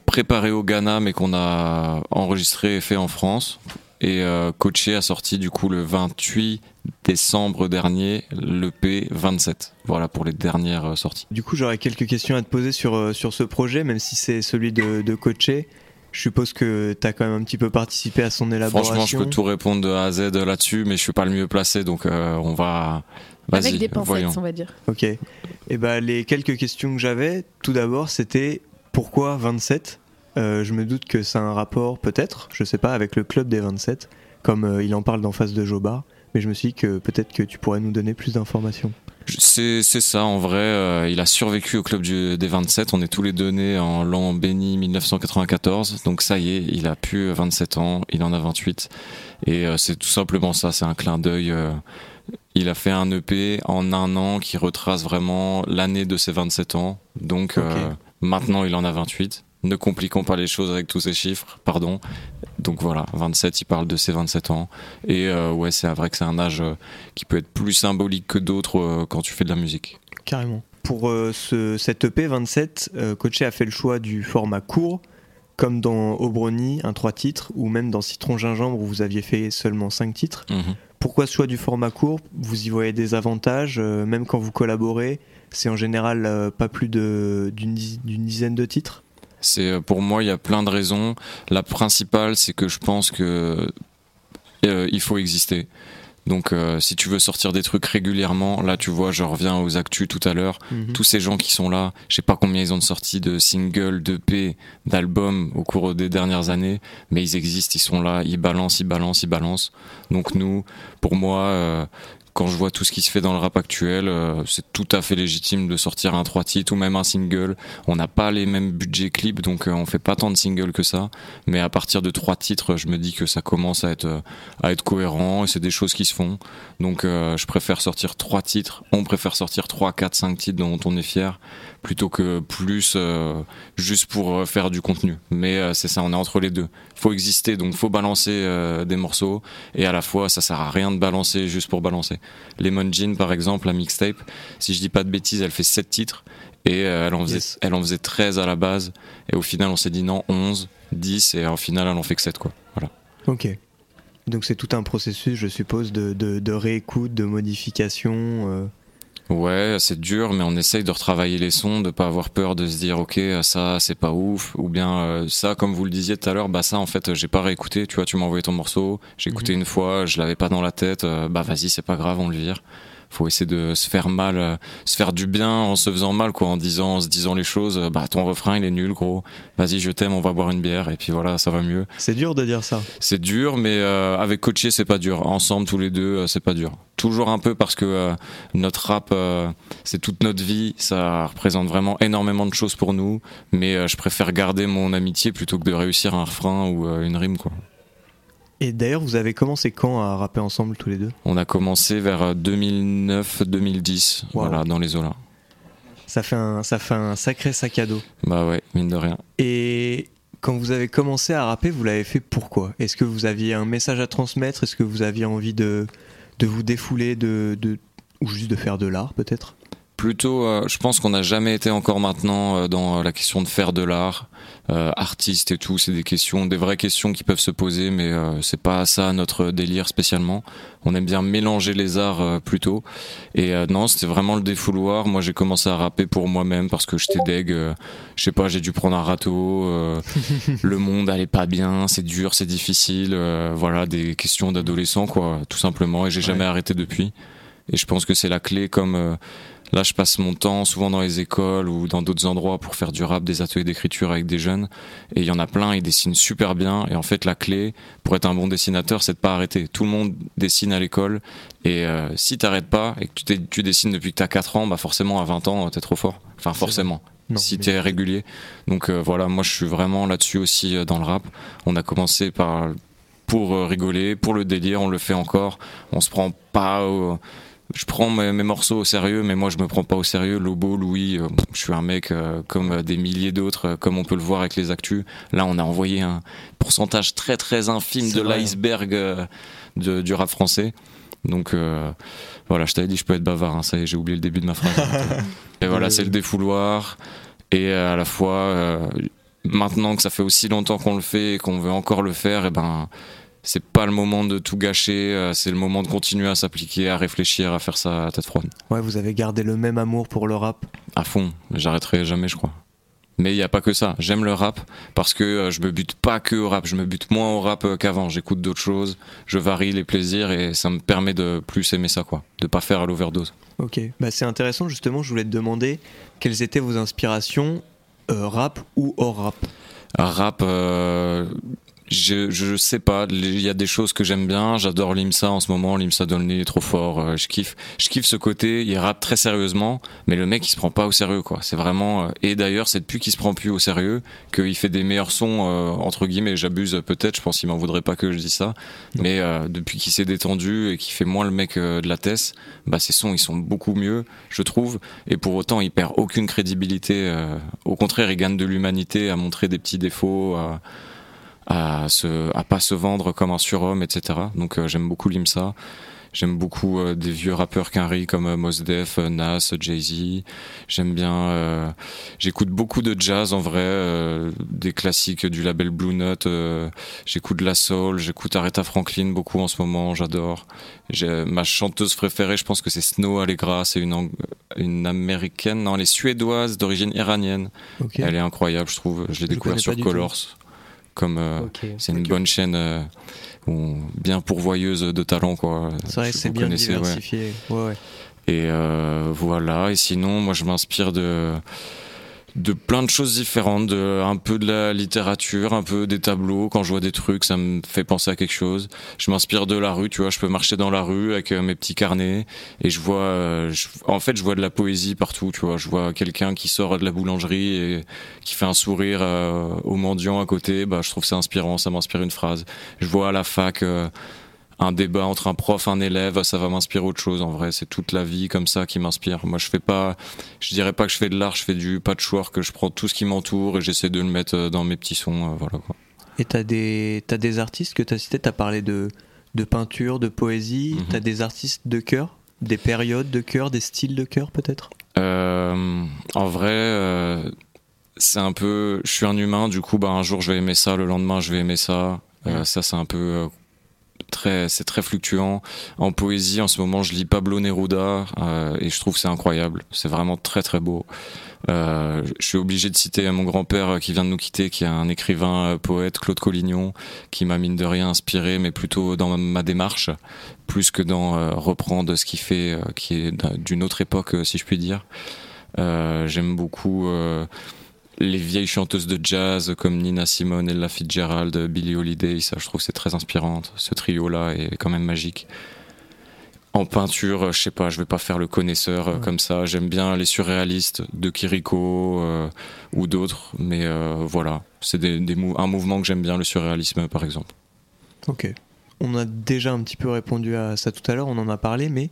préparés au Ghana, mais qu'on a enregistrés et fait en France. Et euh, Coaché a sorti du coup le 28 décembre dernier l'EP 27. Voilà pour les dernières euh, sorties. Du coup, j'aurais quelques questions à te poser sur, euh, sur ce projet, même si c'est celui de, de Coaché. Je suppose que tu as quand même un petit peu participé à son élaboration. Franchement, je peux tout répondre de A à Z là-dessus, mais je suis pas le mieux placé, donc euh, on va. Avec des pincettes, voyons. on va dire. Ok. Et ben les quelques questions que j'avais, tout d'abord, c'était pourquoi 27 Euh, Je me doute que c'est un rapport, peut-être, je sais pas, avec le club des 27, comme euh, il en parle d'en face de Jobar. Mais je me suis dit que peut-être que tu pourrais nous donner plus d'informations. C'est ça, en vrai, euh, il a survécu au club du- des 27. On est tous les deux nés en l'an béni 1994. Donc ça y est, il a plus 27 ans, il en a 28. Et c'est tout simplement ça, c'est un clin d'œil. il a fait un EP en un an qui retrace vraiment l'année de ses 27 ans. Donc euh, maintenant, il en a 28. Ne compliquons pas les choses avec tous ces chiffres, pardon. Donc voilà, 27, il parle de ses 27 ans. Et euh, ouais, c'est vrai que c'est un âge euh, qui peut être plus symbolique que d'autres euh, quand tu fais de la musique. Carrément. Pour euh, ce, cet EP 27, euh, Coaché a fait le choix du format court, comme dans Obroni, un 3 titres, ou même dans Citron Gingembre où vous aviez fait seulement 5 titres. Mhm. Pourquoi ce choix du format court? Vous y voyez des avantages, même quand vous collaborez C'est en général pas plus d'une dizaine de titres? C'est euh, pour moi, il y a plein de raisons. La principale, c'est que je pense que euh, il faut exister. Donc, euh, si tu veux sortir des trucs régulièrement, là, tu vois, je reviens aux actus tout à l'heure. Mhm. Tous ces gens qui sont là, je sais pas combien ils ont de sorties de singles, d'EP, d'albums au cours des dernières années, mais ils existent, ils sont là, ils balancent, ils balancent, ils balancent. Donc nous, pour moi, euh, quand je vois tout ce qui se fait dans le rap actuel, euh, c'est tout à fait légitime de sortir un trois titres ou même un single. On n'a pas les mêmes budgets clips, donc euh, on fait pas tant de singles que ça. Mais à partir de trois titres, je me dis que ça commence à être euh, à être cohérent et c'est des choses qui se font. Donc je préfère sortir trois titres. On préfère sortir trois, quatre, cinq titres dont on est fier plutôt que plus juste pour faire du contenu. Mais c'est ça, on est entre les deux. Faut exister, donc faut balancer des morceaux et à la fois ça sert à rien de balancer juste pour balancer. Lemon Jean, par exemple, la mixtape, si je dis pas de bêtises, elle fait 7 titres et euh, elle, en faisait, elle en faisait 13 à la base. Et au final, on s'est dit non, 11, 10 et au final, elle en fait que 7. Quoi. Voilà. Ok. Donc c'est tout un processus, je suppose, de, de, réécoute, de modification. Euh. Ouais, c'est dur, mais on essaye de retravailler les sons, de pas avoir peur de se dire ok ça c'est pas ouf, ou bien euh, ça comme vous le disiez tout à l'heure, bah ça en fait j'ai pas réécouté, tu vois, tu m'as envoyé ton morceau, j'ai écouté mhm. une fois, je l'avais pas dans la tête, euh, bah vas-y c'est pas grave, on le vire faut essayer de se faire mal, euh, se faire du bien en se faisant mal, quoi, en disant, en se disant les choses. Euh, bah, ton refrain, il est nul, gros. Vas-y, je t'aime, on va boire une bière, et puis voilà, ça va mieux. C'est dur de dire ça. C'est dur, mais euh, avec coaché, c'est pas dur. Ensemble, tous les deux, c'est pas dur. Toujours un peu parce que notre rap, c'est toute notre vie. Ça représente vraiment énormément de choses pour nous. Mais je préfère garder mon amitié plutôt que de réussir un refrain ou une rime, quoi. Et d'ailleurs, vous avez commencé quand à rapper ensemble tous les deux? On a commencé vers 2009-2010, voilà, dans les là. Ça fait, un, ça fait un sacré sac à dos. Bah ouais, mine de rien. Et quand vous avez commencé à rapper, vous l'avez fait pourquoi? Est-ce que vous aviez un message à transmettre? Est-ce que vous aviez envie de, de vous défouler de, de, ou juste de faire de l'art peut-être? Plutôt, euh, je pense qu'on n'a jamais été encore maintenant euh, dans la question de faire de l'art, euh, artiste et tout. C'est des questions, des vraies questions qui peuvent se poser, mais c'est pas ça notre délire spécialement. On aime bien mélanger les arts plutôt. Et non, c'était vraiment le défouloir. Moi, j'ai commencé à rapper pour moi-même parce que j'étais deg. je sais pas, j'ai dû prendre un râteau. le monde allait pas bien, c'est dur, c'est difficile. voilà, des questions d'adolescent, quoi, tout simplement. Et j'ai jamais arrêté depuis. Et je pense que c'est la clé comme Là, je passe mon temps souvent dans les écoles ou dans d'autres endroits pour faire du rap, des ateliers d'écriture avec des jeunes. Et il y en a plein, ils dessinent super bien. Et en fait, la clé pour être un bon dessinateur, c'est de pas arrêter. Tout le monde dessine à l'école. Et euh, si t'arrêtes pas et que tu, tu dessines depuis que t'as 4 ans, bah forcément à 20 ans, t'es trop fort. Enfin, forcément. si t'es régulier. Donc euh, voilà, moi je suis vraiment là-dessus aussi euh, dans le rap. On a commencé par pour rigoler, pour le délire, on le fait encore. On se prend pas je prends mes, morceaux au sérieux, mais moi je me prends pas au sérieux. Lobo, Louis, euh, je suis un mec euh, comme euh, des milliers d'autres, comme on peut le voir avec les actus. Là, on a envoyé un pourcentage très très infime de l'iceberg du rap français. Donc voilà, je t'avais dit, je peux être bavard. Hein, ça y est, j'ai oublié le début de ma phrase. et voilà, c'est le défouloir. Et à la fois, maintenant que ça fait aussi longtemps qu'on le fait et qu'on veut encore le faire, et ben c'est pas le moment de tout gâcher, euh, c'est le moment de continuer à s'appliquer, à réfléchir, à faire ça à tête froide. Ouais, vous avez gardé le même amour pour le rap À fond, j'arrêterai jamais, je crois. Mais il n'y a pas que ça. J'aime le rap parce que euh, je me bute pas que au rap, je me bute moins au rap euh, qu'avant. J'écoute d'autres choses, je varie les plaisirs et ça me permet de plus aimer ça, quoi. De pas faire l'overdose. Ok, bah c'est intéressant justement. Je voulais te demander quelles étaient vos inspirations, rap ou hors rap? Rap, je, je sais pas, il y a des choses que j'aime bien, j'adore Limsa en ce moment, Limsa Dolny est trop fort, euh, je kiffe, je kiffe ce côté, il rappe très sérieusement, mais le mec il se prend pas au sérieux quoi, c'est vraiment, euh, et d'ailleurs c'est depuis qu'il se prend plus au sérieux qu'il fait des meilleurs sons, euh, entre guillemets, j'abuse peut-être, je pense qu'il m'en voudrait pas que je dise ça, mais depuis qu'il s'est détendu et qu'il fait moins le mec de la Tess, bah ses sons ils sont beaucoup mieux, je trouve, et pour autant il perd aucune crédibilité, au contraire il gagne de l'humanité à montrer des petits défauts, à à se à pas se vendre comme un surhomme etc donc euh, j'aime beaucoup l'IMSA. J'aime beaucoup euh, des vieux rappeurs qu'Henry comme euh, Mos Def Nas Jay-Z. J'aime bien j'écoute beaucoup de jazz en vrai des classiques du label Blue Note j'écoute de la soul j'écoute Aretha Franklin beaucoup en ce moment j'adore. Ma chanteuse préférée je pense que c'est Snow Allegra c'est une une américaine non elle est suédoise d'origine iranienne. Elle est incroyable je trouve je l'ai découvert sur Colors comme euh, c'est une bonne chaîne euh, bien pourvoyeuse de talent quoi. C'est vrai, c'est bien diversifié. Ouais. Et euh, voilà. Et sinon, moi, je m'inspire de de plein de choses différentes, de, un peu de la littérature, un peu des tableaux. Quand je vois des trucs, ça me fait penser à quelque chose. Je m'inspire de la rue, tu vois. Je peux marcher dans la rue avec euh, mes petits carnets et je vois, euh, je- en fait, je vois de la poésie partout, tu vois. Je vois quelqu'un qui sort de la boulangerie et qui fait un sourire euh, au mendiant à côté. Bah, je trouve ça inspirant, ça m'inspire une phrase. Je vois à la fac. euh, un débat entre un prof un élève ça va m'inspirer autre chose en vrai c'est toute la vie comme ça qui m'inspire moi je fais pas je dirais pas que je fais de l'art je fais du patchwork je prends tout ce qui m'entoure et j'essaie de le mettre euh, dans mes petits sons euh, voilà quoi Et t'as des, t'as des artistes que t'as cités, t'as parlé de, de peinture, de poésie, Mhm. t'as des artistes de cœur, des périodes de cœur, des styles de cœur peut-être? Euh, en vrai, euh, c'est un peu. Je suis un humain, du coup, bah, un jour je vais aimer ça, le lendemain je vais aimer ça. Euh, ça, c'est un peu. C'est très fluctuant. En poésie, en ce moment, je lis Pablo Neruda euh, et je trouve que c'est incroyable. C'est vraiment très très beau. Euh, je suis obligé de citer mon grand-père euh, qui vient de nous quitter, qui est un écrivain poète, Claude Collignon, qui m'a mine de rien inspiré, mais plutôt dans ma, ma démarche, plus que dans reprendre ce qu'il fait, qui est d'un- d'une autre époque, si je puis dire. J'aime beaucoup les vieilles chanteuses de jazz comme Nina Simone, Ella Fitzgerald, Billie Holiday. Ça, je trouve que c'est très inspirant. Ce trio-là est quand même magique. En peinture, je sais pas, je vais pas faire le connaisseur euh, comme ça. J'aime bien les surréalistes de Kiriko euh, ou d'autres, mais euh, voilà, c'est des, des mou- un mouvement que j'aime bien, le surréalisme par exemple. Ok. On a déjà un petit peu répondu à ça tout à l'heure, on en a parlé, mais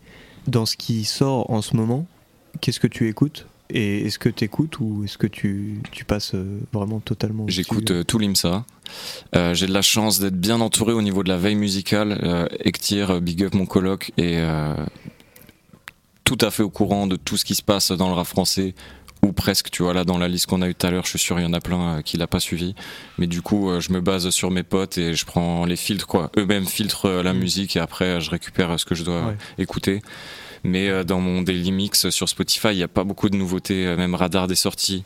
dans ce qui sort en ce moment, qu'est-ce que tu écoutes? Et est-ce que tu écoutes ou est-ce que tu, tu passes euh, vraiment totalement J'écoute euh, tout l'IMSA. Euh, J'ai de la chance d'être bien entouré au niveau de la veille musicale. Euh, Ektir, Big Up mon coloc, est tout à fait au courant de tout ce qui se passe dans le rap français. Ou presque, tu vois, là dans la liste qu'on a eue tout à l'heure, je suis sûr il y en a plein qui l'a pas suivi. Mais du coup, je me base sur mes potes et je prends les filtres, quoi. Eux-mêmes filtrent la musique et après je récupère ce que je dois Ouais. écouter. Mais euh, dans mon daily mix sur Spotify, il n'y a pas beaucoup de nouveautés, euh, même Radar des sorties.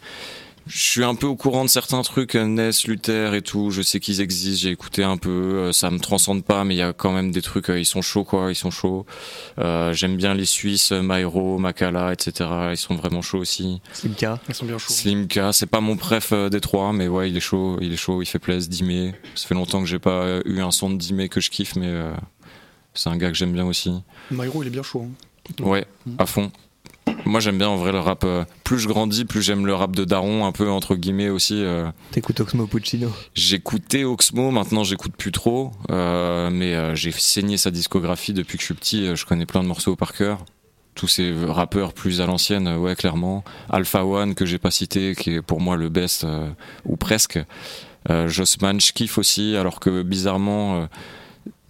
Je suis un peu au courant de certains trucs, euh, Ness, Luther et tout. Je sais qu'ils existent, j'ai écouté un peu. euh, Ça me transcende pas, mais il y a quand même des trucs. euh, Ils sont chauds, quoi. Ils sont chauds. Euh, J'aime bien les Suisses, Myro, Makala, etc. Ils sont vraiment chauds aussi. Slimka. Ils sont bien chauds. Slimka, c'est pas mon préf euh, des trois, mais ouais, il est chaud. Il est chaud. Il fait plaisir. Dimé. Ça fait longtemps que j'ai pas eu un son de Dimé que je kiffe, mais euh, c'est un gars que j'aime bien aussi. Myro, il est bien chaud. hein. Ouais, à fond. Moi j'aime bien en vrai le rap. euh, plus je grandis, plus j'aime le rap de Daron, un peu entre guillemets aussi. euh. T'écoutes Oxmo Puccino J'écoutais Oxmo, maintenant j'écoute plus trop, euh, mais euh, j'ai saigné sa discographie depuis que je suis petit. euh, Je connais plein de morceaux par cœur. Tous ces rappeurs plus à l'ancienne, euh, ouais clairement. Alpha One que j'ai pas cité, qui est pour moi le best euh, ou presque. Euh, Jossman, je kiffe aussi, alors que bizarrement. euh,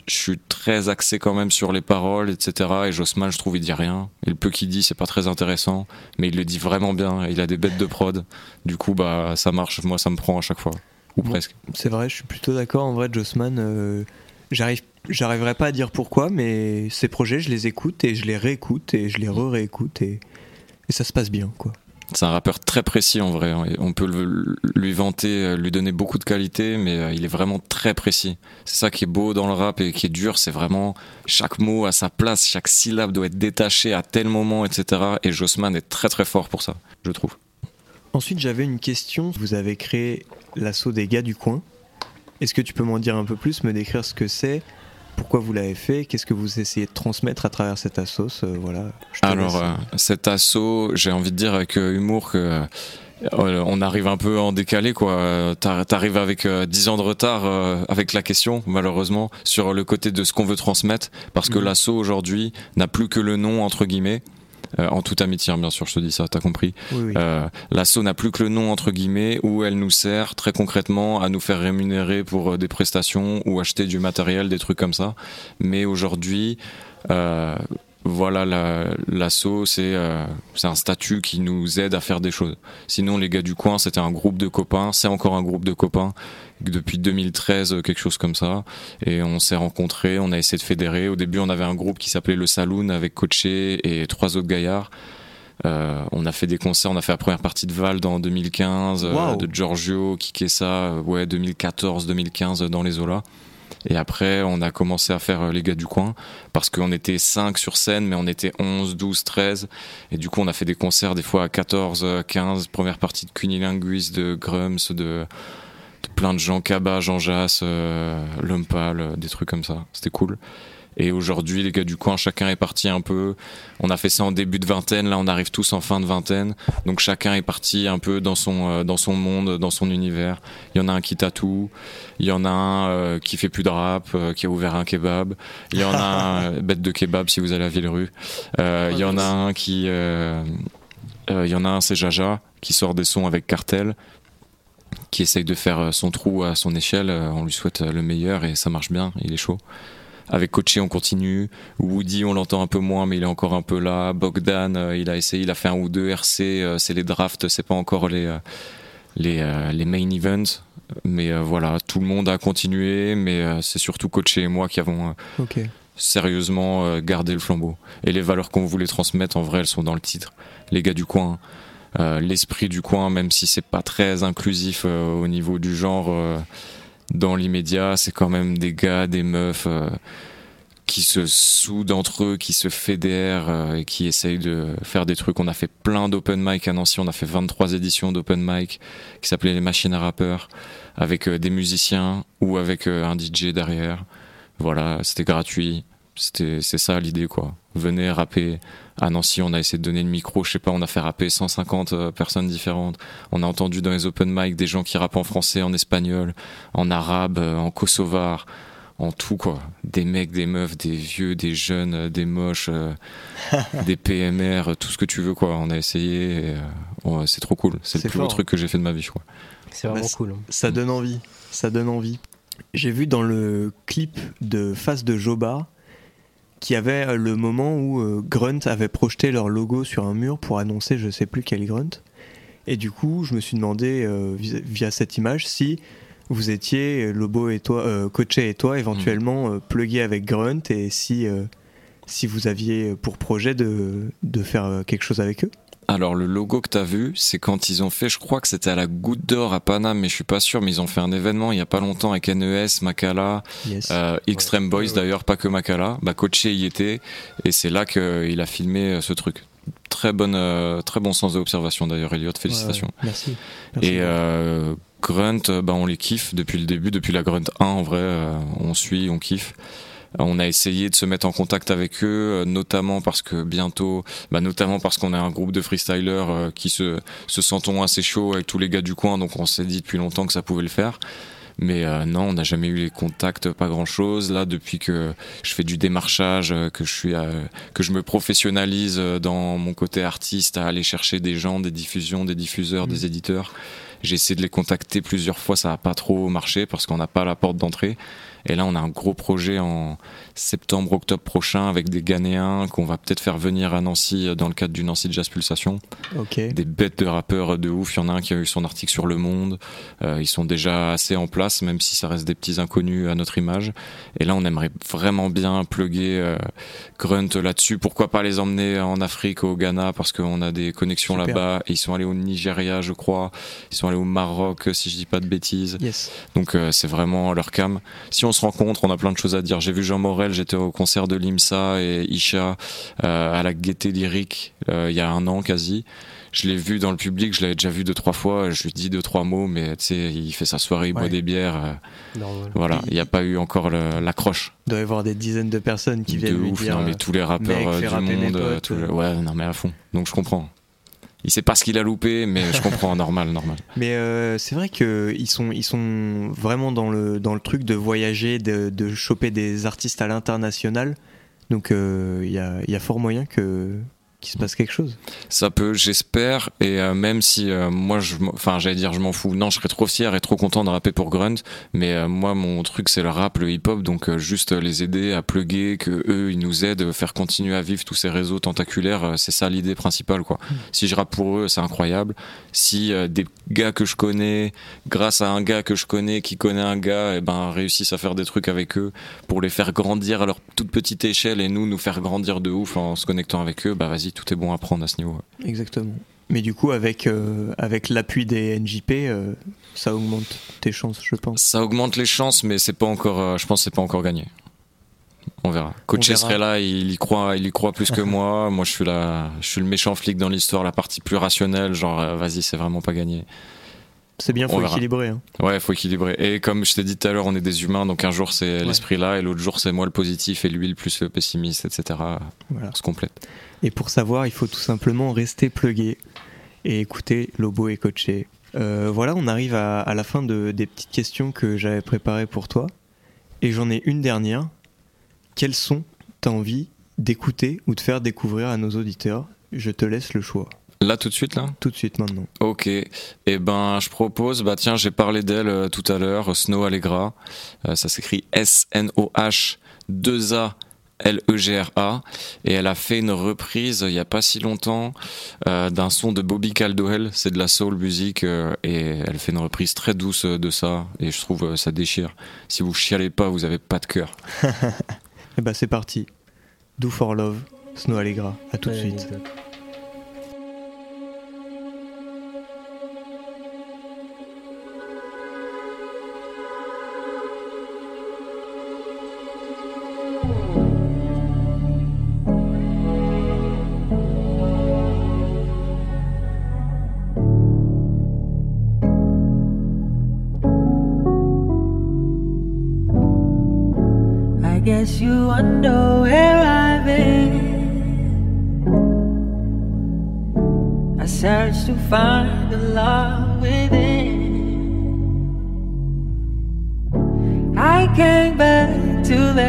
je suis très axé quand même sur les paroles, etc. Et Jossman, je trouve, il dit rien. Et le peu qu'il dit, c'est pas très intéressant. Mais il le dit vraiment bien. Il a des bêtes de prod. Du coup, bah, ça marche. Moi, ça me prend à chaque fois. Ou presque. C'est vrai, je suis plutôt d'accord. En vrai, Jossman, euh, j'arrive, j'arriverai pas à dire pourquoi, mais ces projets, je les écoute et je les réécoute et je les re-réécoute et, et ça se passe bien, quoi. C'est un rappeur très précis en vrai. On peut lui vanter, euh, lui donner beaucoup de qualité, mais euh, il est vraiment très précis. C'est ça qui est beau dans le rap et qui est dur, c'est vraiment chaque mot à sa place, chaque syllabe doit être détachée à tel moment, etc. Et Jossman est très très fort pour ça, je trouve. Ensuite, j'avais une question. Vous avez créé l'assaut des gars du coin. Est-ce que tu peux m'en dire un peu plus, me décrire ce que c'est, pourquoi vous l'avez fait, qu'est-ce que vous essayez de transmettre à travers assos euh, Voilà. je te Alors, euh, cet assaut, j'ai envie de dire avec euh, humour que euh, on arrive un peu en décalé, quoi. Euh, t'ar- T'arrives avec euh, 10 ans de retard euh, avec la question, malheureusement, sur le côté de ce qu'on veut transmettre, parce que Mhm. l'assaut aujourd'hui n'a plus que le nom entre guillemets. Euh, en toute amitié, hein, bien sûr, je te dis ça, t'as compris. Oui, oui. Euh, L'assaut n'a plus que le nom entre guillemets, où elle nous sert très concrètement à nous faire rémunérer pour euh, des prestations ou acheter du matériel, des trucs comme ça. Mais aujourd'hui, euh, voilà, la- l'assaut, c'est euh, c'est un statut qui nous aide à faire des choses. Sinon, les gars du coin, c'était un groupe de copains, c'est encore un groupe de copains depuis 2013, quelque chose comme ça. Et on s'est rencontrés, on a essayé de fédérer. Au début, on avait un groupe qui s'appelait Le Saloon avec Coaché et trois autres gaillards. Euh, on a fait des concerts, on a fait la première partie de Vald en 2015, euh, Wow. de Giorgio, Kikessa, euh, ouais, 2014-2015 dans les Olas. Et après, on a commencé à faire euh, les gars du coin parce qu'on était 5 sur scène, mais on était 11, 12, 13. Et du coup, on a fait des concerts des fois à 14, 15, première partie de Cunilinguis, de Grums, de, de plein de gens, Kaba, Jean Jass, euh, euh, des trucs comme ça. C'était cool. Et aujourd'hui, les gars du coin, chacun est parti un peu. On a fait ça en début de vingtaine, là on arrive tous en fin de vingtaine. Donc chacun est parti un peu dans son, euh, dans son monde, dans son univers. Il y en a un qui tatoue, il y en a un euh, qui fait plus de rap, euh, qui a ouvert un kebab. Il y en a un, bête de kebab si vous allez à Villerue. il y en a un qui... il y en a un, c'est Jaja, qui sort des sons avec Cartel qui essaye de faire son trou à son échelle. On lui souhaite le meilleur et ça marche bien, il est chaud. Avec Coaché, on continue. Woody, on l'entend un peu moins, mais il est encore un peu là. Bogdan, euh, il a essayé, il a fait un ou deux RC. Euh, c'est les drafts, c'est pas encore les euh, les, les main events. Mais voilà, tout le monde a continué, mais c'est surtout Coaché et moi qui avons sérieusement gardé le flambeau. Et les valeurs qu'on voulait transmettre, en vrai, elles sont dans le titre. Les gars du coin, l'esprit du coin, même si c'est pas très inclusif au niveau du genre dans l'immédiat, c'est quand même des gars, des meufs euh, qui se soudent entre eux, qui se fédèrent euh, et qui essayent de faire des trucs. On a fait plein d'open mic à Nancy, on a fait 23 éditions d'open mic qui s'appelaient les machines à rappeurs avec euh, des musiciens ou avec un DJ derrière. Voilà, c'était gratuit. C'était c'est ça l'idée quoi. Venez rapper. À Nancy, on a essayé de donner le micro, je sais pas, on a fait rapper 150 euh, personnes différentes. On a entendu dans les open mic des gens qui rappent en français, en espagnol, en arabe, euh, en kosovar, en tout quoi. Des mecs, des meufs, des vieux, des jeunes, euh, des moches, des PMR, tout ce que tu veux quoi. On a essayé. c'est trop cool. C'est le plus beau truc que j'ai fait de ma vie, crois. C'est vraiment Bah, cool. Ça donne envie. Ça donne envie. J'ai vu dans le clip de Face de Joba qu'il y avait euh, le moment où euh, Grunt avait projeté leur logo sur un mur pour annoncer je sais plus quel Grunt. Et du coup, je me suis demandé euh, via, via cette image si vous étiez Lobo et toi, euh, Coaché et toi éventuellement euh, plugués avec Grunt et si euh, si vous aviez pour projet de, de faire quelque chose avec eux. Alors le logo que t'as vu, c'est quand ils ont fait, je crois que c'était à la Goutte d'Or à Paname, mais je suis pas sûr, mais ils ont fait un événement il y a pas longtemps avec NES, Makala, Yes. euh, Extreme Boys d'ailleurs, pas que Makala. Bah Coaché y était et c'est là qu'il a filmé euh, ce truc. Très bonne, euh, très bon sens d'observation d'ailleurs, Elliot. Félicitations. Ouais, merci. Merci. Et euh, Grunt, euh, bah on les kiffe depuis le début, depuis la Grunt 1 en vrai, euh, on suit, on kiffe. On a essayé de se mettre en contact avec eux, euh, notamment parce que bientôt, bah notamment parce qu'on a un groupe de freestylers euh, qui se, se sentons assez chaud avec tous les gars du coin, donc on s'est dit depuis longtemps que ça pouvait le faire. Mais euh, non, on n'a jamais eu les contacts, pas grand chose. Là, depuis que je fais du démarchage, que je suis, que je me professionnalise dans mon côté artiste, à aller chercher des gens, des diffusions, des diffuseurs, des éditeurs. J'ai essayé de les contacter plusieurs fois, ça n'a pas trop marché parce qu'on n'a pas la porte d'entrée. Et là, on a un gros projet en septembre, octobre prochain avec des Ghanéens qu'on va peut-être faire venir à Nancy euh, dans le cadre du Nancy Jazz Pulsation. Ok. Des bêtes de rappeurs de ouf. Il y en a un qui a eu son article sur Le Monde. Euh, ils sont déjà assez en place, même si ça reste des petits inconnus à notre image. Et là, on aimerait vraiment bien plugger euh, Grunt là-dessus. Pourquoi pas les emmener en Afrique, au Ghana, parce qu'on a des connexions là-bas. Ils sont allés au Nigeria, je crois. Ils sont allés au Maroc, si je dis pas de bêtises. Yes. Donc euh, c'est vraiment leur cam. Si on se rencontre, on a plein de choses à dire. J'ai vu Jean Morel, j'étais au concert de Limsa et Isha euh, à la Gaieté lyrique euh, il y a un an quasi. Je l'ai vu dans le public, je l'avais déjà vu deux trois fois. Je lui dis deux trois mots, mais tu sais, il fait sa soirée, il boit des bières. euh, voilà, il n'y a pas eu encore l'accroche. Il doit y avoir des dizaines de personnes qui De viennent lui ouf, dire. non mais tous les rappeurs du monde, potes, ouais, non mais à fond. Donc je comprends. Il sait pas ce qu'il a loupé, mais je comprends, normal, normal. Mais euh, c'est vrai qu'ils sont, ils sont vraiment dans le, dans le truc de voyager, de, de choper des artistes à l'international. Donc euh, il y, a, il y a fort moyen que qu'il se passe quelque chose. Ça peut, j'espère, et euh, même si euh, moi, je, m'en- enfin, j'allais dire, je m'en fous. Non, je serais trop fier et trop content de rapper pour Grunt, mais euh, moi, mon truc, c'est le rap, le hip-hop, donc juste les aider à plugger, que eux, ils nous aident, faire continuer à vivre tous ces réseaux tentaculaires. c'est ça l'idée principale, quoi. Si je rappe pour eux, c'est incroyable. Si des gars que je connais, grâce à un gars que je connais, qui connaît un gars, et ben réussissent à faire des trucs avec eux pour les faire grandir à leur toute petite échelle et nous nous faire grandir de ouf en se connectant avec eux, bah vas-y, tout est bon à prendre à ce niveau. Exactement. Mais du coup, avec, euh, avec l'appui des NJP, euh, ça augmente tes chances, je pense. Ça augmente les chances, mais c'est pas encore, euh, je pense que c'est pas encore gagné. On verra. Coach verra. serait là, il y croit, il y croit plus que moi. Moi, je suis là, je suis le méchant flic dans l'histoire, la partie plus rationnelle. Genre, vas-y, c'est vraiment pas gagné. C'est bien, faut équilibrer. hein. Ouais, faut équilibrer. Et comme je t'ai dit tout à l'heure, on est des humains, donc un jour c'est l'esprit là, et l'autre jour c'est moi le positif, et lui le plus le pessimiste, etc. Voilà. On se complète. Et pour savoir, il faut tout simplement rester plugué et écouter Lobo et coaché. Euh, voilà, on arrive à, à la fin de, des petites questions que j'avais préparées pour toi. Et j'en ai une dernière. Quels sont t'as envie d'écouter ou de faire découvrir à nos auditeurs? Je te laisse le choix. Là tout de suite là Tout de suite maintenant. Ok, et ben je propose, bah tiens j'ai parlé d'elle euh, tout à l'heure, Snow Allegra, Euh, ça s'écrit S-N-O-H 2-A L-E-G-R-A, et elle a fait une reprise il y a pas si longtemps euh, d'un son de Bobby Caldwell, c'est de la soul music, euh, et elle fait une reprise très douce euh, de ça, et je trouve euh, ça déchire. Si vous chialez pas, vous avez pas de cœur. Et bah c'est parti. Do for Love, Snow Allegra. À tout de Ouais, suite.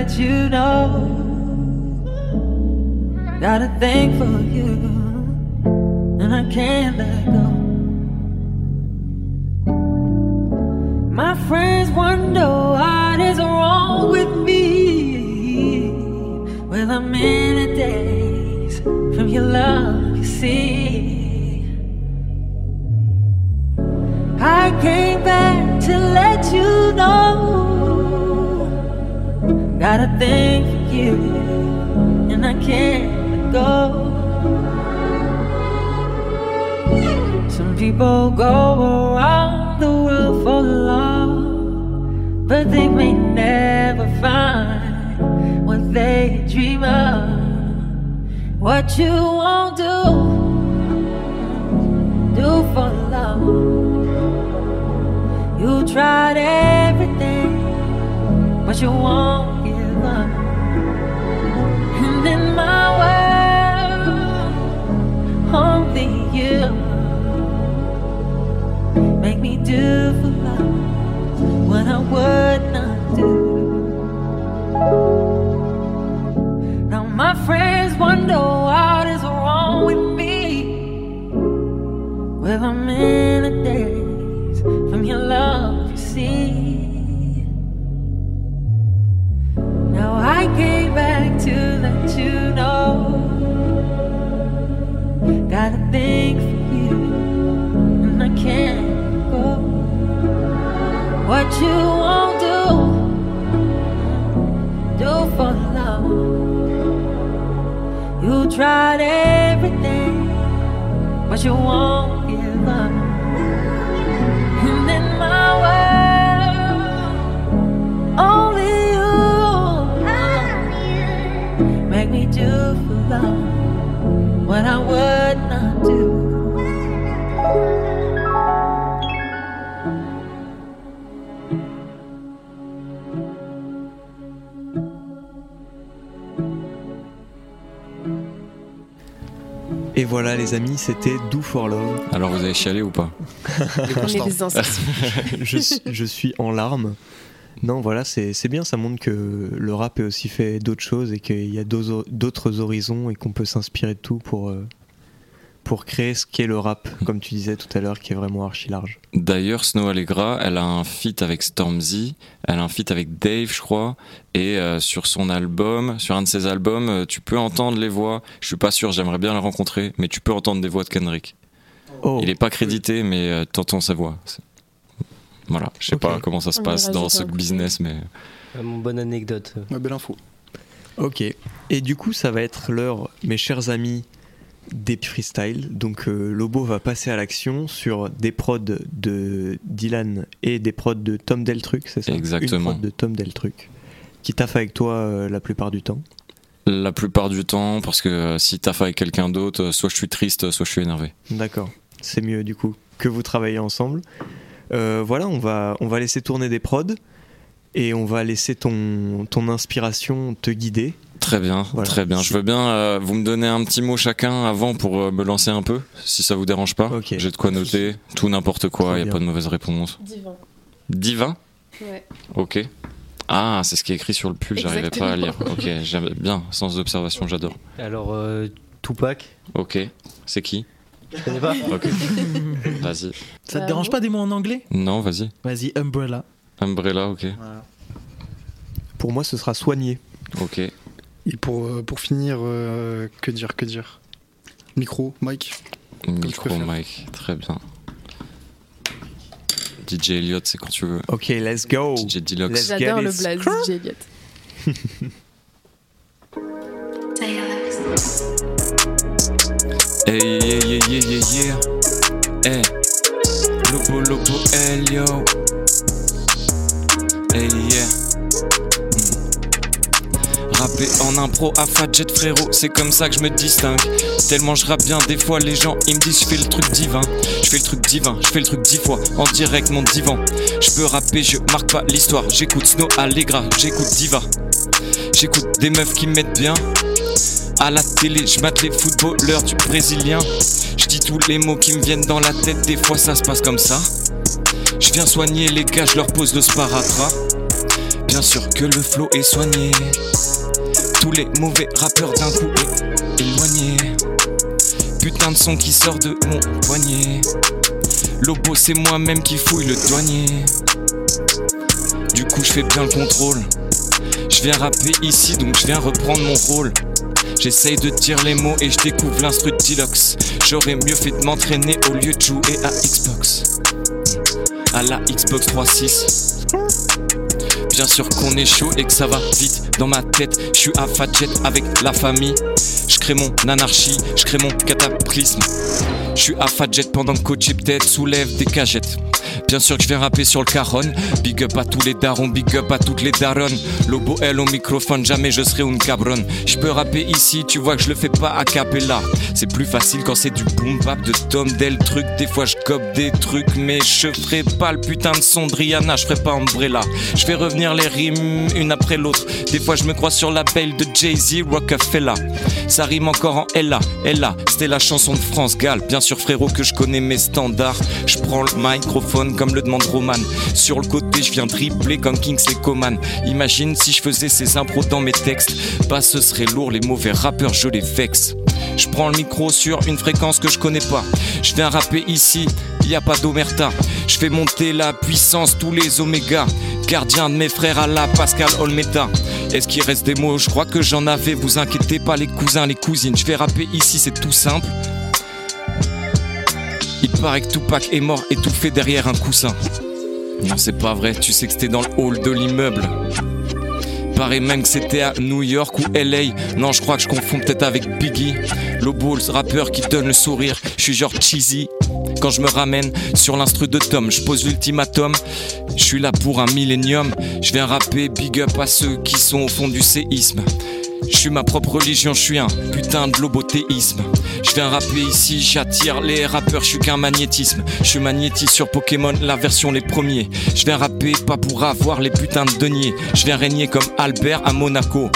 Let you know. Got a thing for you, and I can't let go. My friends wonder what is wrong with me. Well, I'm a daze from your love, you see. I came back to let you know. Got a thing for you, and I can't let go. Some people go around the world for love, but they may never find what they dream of. What you won't do, do for love. You tried everything, but you won't my world, only you make me do for love what I would not do. Now my friends wonder what is wrong with me. Well, I'm in let you know. Got a thing for you, and I can't go. What you won't do, do for love. You tried everything, but you won't give up. Et voilà les amis, c'était Do for Love. Alors vous avez chialé ou pas je, suis- je suis en larmes. Non, voilà, c'est c'est bien, ça montre que le rap est aussi fait d'autres choses et qu'il y a d'autres d'autres horizons et qu'on peut s'inspirer de tout pour, euh, pour créer ce qu'est le rap, comme tu disais tout à l'heure, qui est vraiment archi large. D'ailleurs, Snow Allegra, elle a un feat avec Stormzy, elle a un feat avec Dave, je crois, et euh, sur son album, sur un de ses albums, euh, tu peux entendre les voix. Je suis pas sûr, j'aimerais bien la rencontrer, mais tu peux entendre des voix de Kendrick. Oh. Il est pas crédité, mais euh, t'entends sa voix. Voilà, je sais pas comment ça se passe dans ce business, mais Ah, mon bonne anecdote. Ma belle info. Ok, et du coup, ça va être l'heure, mes chers amis, des freestyles. Donc euh, Lobo va passer à l'action sur des prods de Dylan et des prods de Tom Deltruc, c'est ça? Exactement. Une prod de Tom Deltruc. Qui taffe avec toi euh, la plupart du temps? La plupart du temps, parce que euh, si taffe avec quelqu'un d'autre, soit je suis triste, soit je suis énervé. D'accord. C'est mieux du coup que vous travaillez ensemble. Voilà, on va, on va laisser tourner des prods et on va laisser ton, ton inspiration te guider. Très bien, Voilà. très bien. Je veux bien euh, vous me donner un petit mot chacun avant pour euh, me lancer un peu, si ça vous dérange pas. J'ai de quoi noter, tout n'importe quoi, il n'y a pas de mauvaise réponse. Divin. Divin? Ouais. Ok. Ah, c'est ce qui est écrit sur le pull, j'arrivais pas à lire. Ok, j'aime bien, sens d'observation, j'adore. Alors, euh, Tupac? Ok, c'est qui? Je connais pas. Ok. Vas-y. Ça te dérange pas des mots en anglais? Non, vas-y. Vas-y, Umbrella. Umbrella, ok. Pour moi, ce sera soigné. Ok. Et pour, euh, pour finir, euh, que dire, que dire? Micro, tu Micro, mic, très bien. DJ Elliott, c'est quand tu veux. Ok, let's go. DJ Deluxe. J'adore le blaze DJ Elliott. Hey, yeah, yeah, yeah, yeah, yeah. Hey, Lobo, Lobo, Elio. Hey, yeah. Rapper en impro à Fadjet frérot, c'est comme ça que je me distingue. Tellement je rappe bien, des fois les gens ils me disent je fais le truc divin. Je fais le truc divin, je fais le truc dix fois en direct mon divan. Je peux rapper, je marque pas l'histoire. J'écoute Snow Allegra, j'écoute Diva. J'écoute des meufs qui me mettent bien. À la télé, je mate les footballeurs du brésilien. Je dis tous les mots qui me viennent dans la tête, des fois ça se passe comme ça. Je viens soigner les gars, je leur pose le sparadrap. Bien sûr que le flow est soigné. Tous les mauvais rappeurs d'un coup éloignés. Putain de son qui sort de mon poignet. Lobo, c'est moi-même qui fouille le douanier. Du coup, je fais bien le contrôle. Je viens rapper ici, donc je viens reprendre mon rôle. J'essaye de dire les mots et je découvre l'instru. J'aurais mieux fait de m'entraîner au lieu de jouer à Xbox. À la Xbox 3.6. Bien sûr qu'on est chaud et que ça va vite dans ma tête. Je suis à Fadjet avec la famille. Je crée mon anarchie, je crée mon cataclysme. Je suis à Fadjet pendant que Coach peut-être soulève des cagettes. Bien sûr que je vais rapper sur le caron. Big up à tous les darons, big up à toutes les daronnes. Lobo L au microphone, jamais je serai une cabronne. Je peux rapper ici, tu vois que je le fais pas a cappella. C'est plus facile quand c'est du boom bap de Tom Del truc. Des fois je cope des trucs, mais je ferai pas le putain de son de Rihanna, je ferai pas Umbrella. Je fais revenir les rimes une après l'autre. Des fois je me crois sur la belle de Jay-Z, Rockefeller. Ça rime encore en Ella, Ella, c'était la chanson de France Gall. Bien sûr frérot que je connais mes standards. Je prends le microphone comme le demande Roman. Sur le côté, je viens tripler comme Kingsley Coman. Imagine si je faisais ces impros dans mes textes. Bah, ce serait lourd, les mauvais rappeurs, je les vexe. Je prends le micro sur une fréquence que je connais pas. Je viens rapper ici, y a pas d'omerta. Je fais monter la puissance, tous les oméga. Gardien de mes frères à la Pascal Olmeta. Est-ce qu'il reste des mots? Je crois que j'en avais. Vous inquiétez pas, les cousins, les cousines. Je vais rapper ici, c'est tout simple. Il paraît que Tupac est mort étouffé derrière un coussin. Non, c'est pas vrai, tu sais que c'était dans le hall de l'immeuble. Paraît même que c'était à New York ou LA. Non, je crois que je confonds peut-être avec Biggie. Lobo, rappeur qui donne le sourire. Je suis genre cheesy. Quand je me ramène sur l'instru de Tom, je pose l'ultimatum. Je suis là pour un millénium. Je viens rapper big up à ceux qui sont au fond du séisme. Je suis ma propre religion, je suis un putain de lobothéisme. Je viens rapper ici, j'attire les rappeurs, je suis qu'un magnétisme. Je suis magnétiste sur Pokémon, la version les premiers. Je viens rapper pas pour avoir les putains de deniers. Je viens régner comme Albert à Monaco.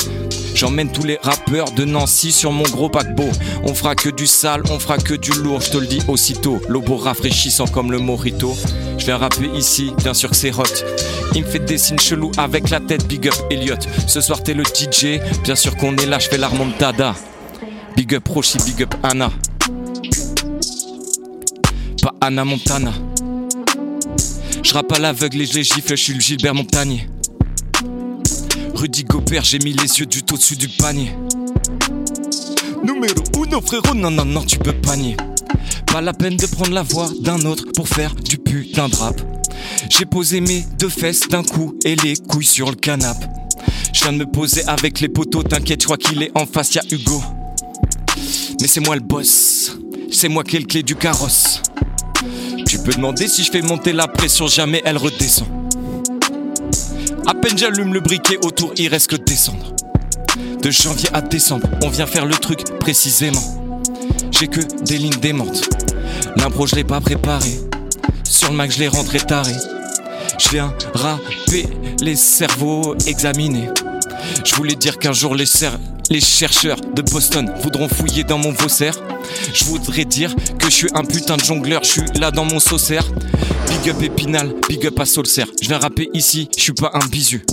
J'emmène tous les rappeurs de Nancy sur mon gros paquebot. On fera que du sale, on fera que du lourd, je te le dis aussitôt. Lobo rafraîchissant comme le morito. Je viens rapper ici, bien sûr que c'est hot. Il me fait des signes chelous avec la tête, big up Elliot. Ce soir t'es le DJ, bien sûr qu'on est là, je fais la remontada. Big up Roshi, big up Anna. Pas Anna Montana. Je à l'aveugle et je les gifle, je suis le Gilbert Montagnier. Rudy Gobert, j'ai mis les yeux du tout dessus du panier. Numéro uno, frérot, non, non, non, tu peux panier. Pas la peine de prendre la voix d'un autre pour faire du putain de rap. J'ai posé mes deux fesses d'un coup et les couilles sur le canapé. Je viens de me poser avec les poteaux, t'inquiète, je crois qu'il est en face, y'a Hugo. Mais c'est moi le boss, c'est moi qui ai le clé du carrosse. Tu peux demander si je fais monter la pression, jamais elle redescend. À peine j'allume le briquet, autour il reste que descendre. De janvier à décembre, on vient faire le truc précisément. J'ai que des lignes démentes. L'impro, je l'ai pas préparé. Sur le Mac, je l'ai rentré taré. Je viens rapper les cerveaux examinés. Je voulais dire qu'un jour les, les chercheurs de Boston voudront fouiller dans mon vaussaire. Je voudrais dire que je suis un putain de jongleur, je suis là dans mon saucer. Big up Épinal, big up à Solcer. Je viens rapper ici, je suis pas un bisu.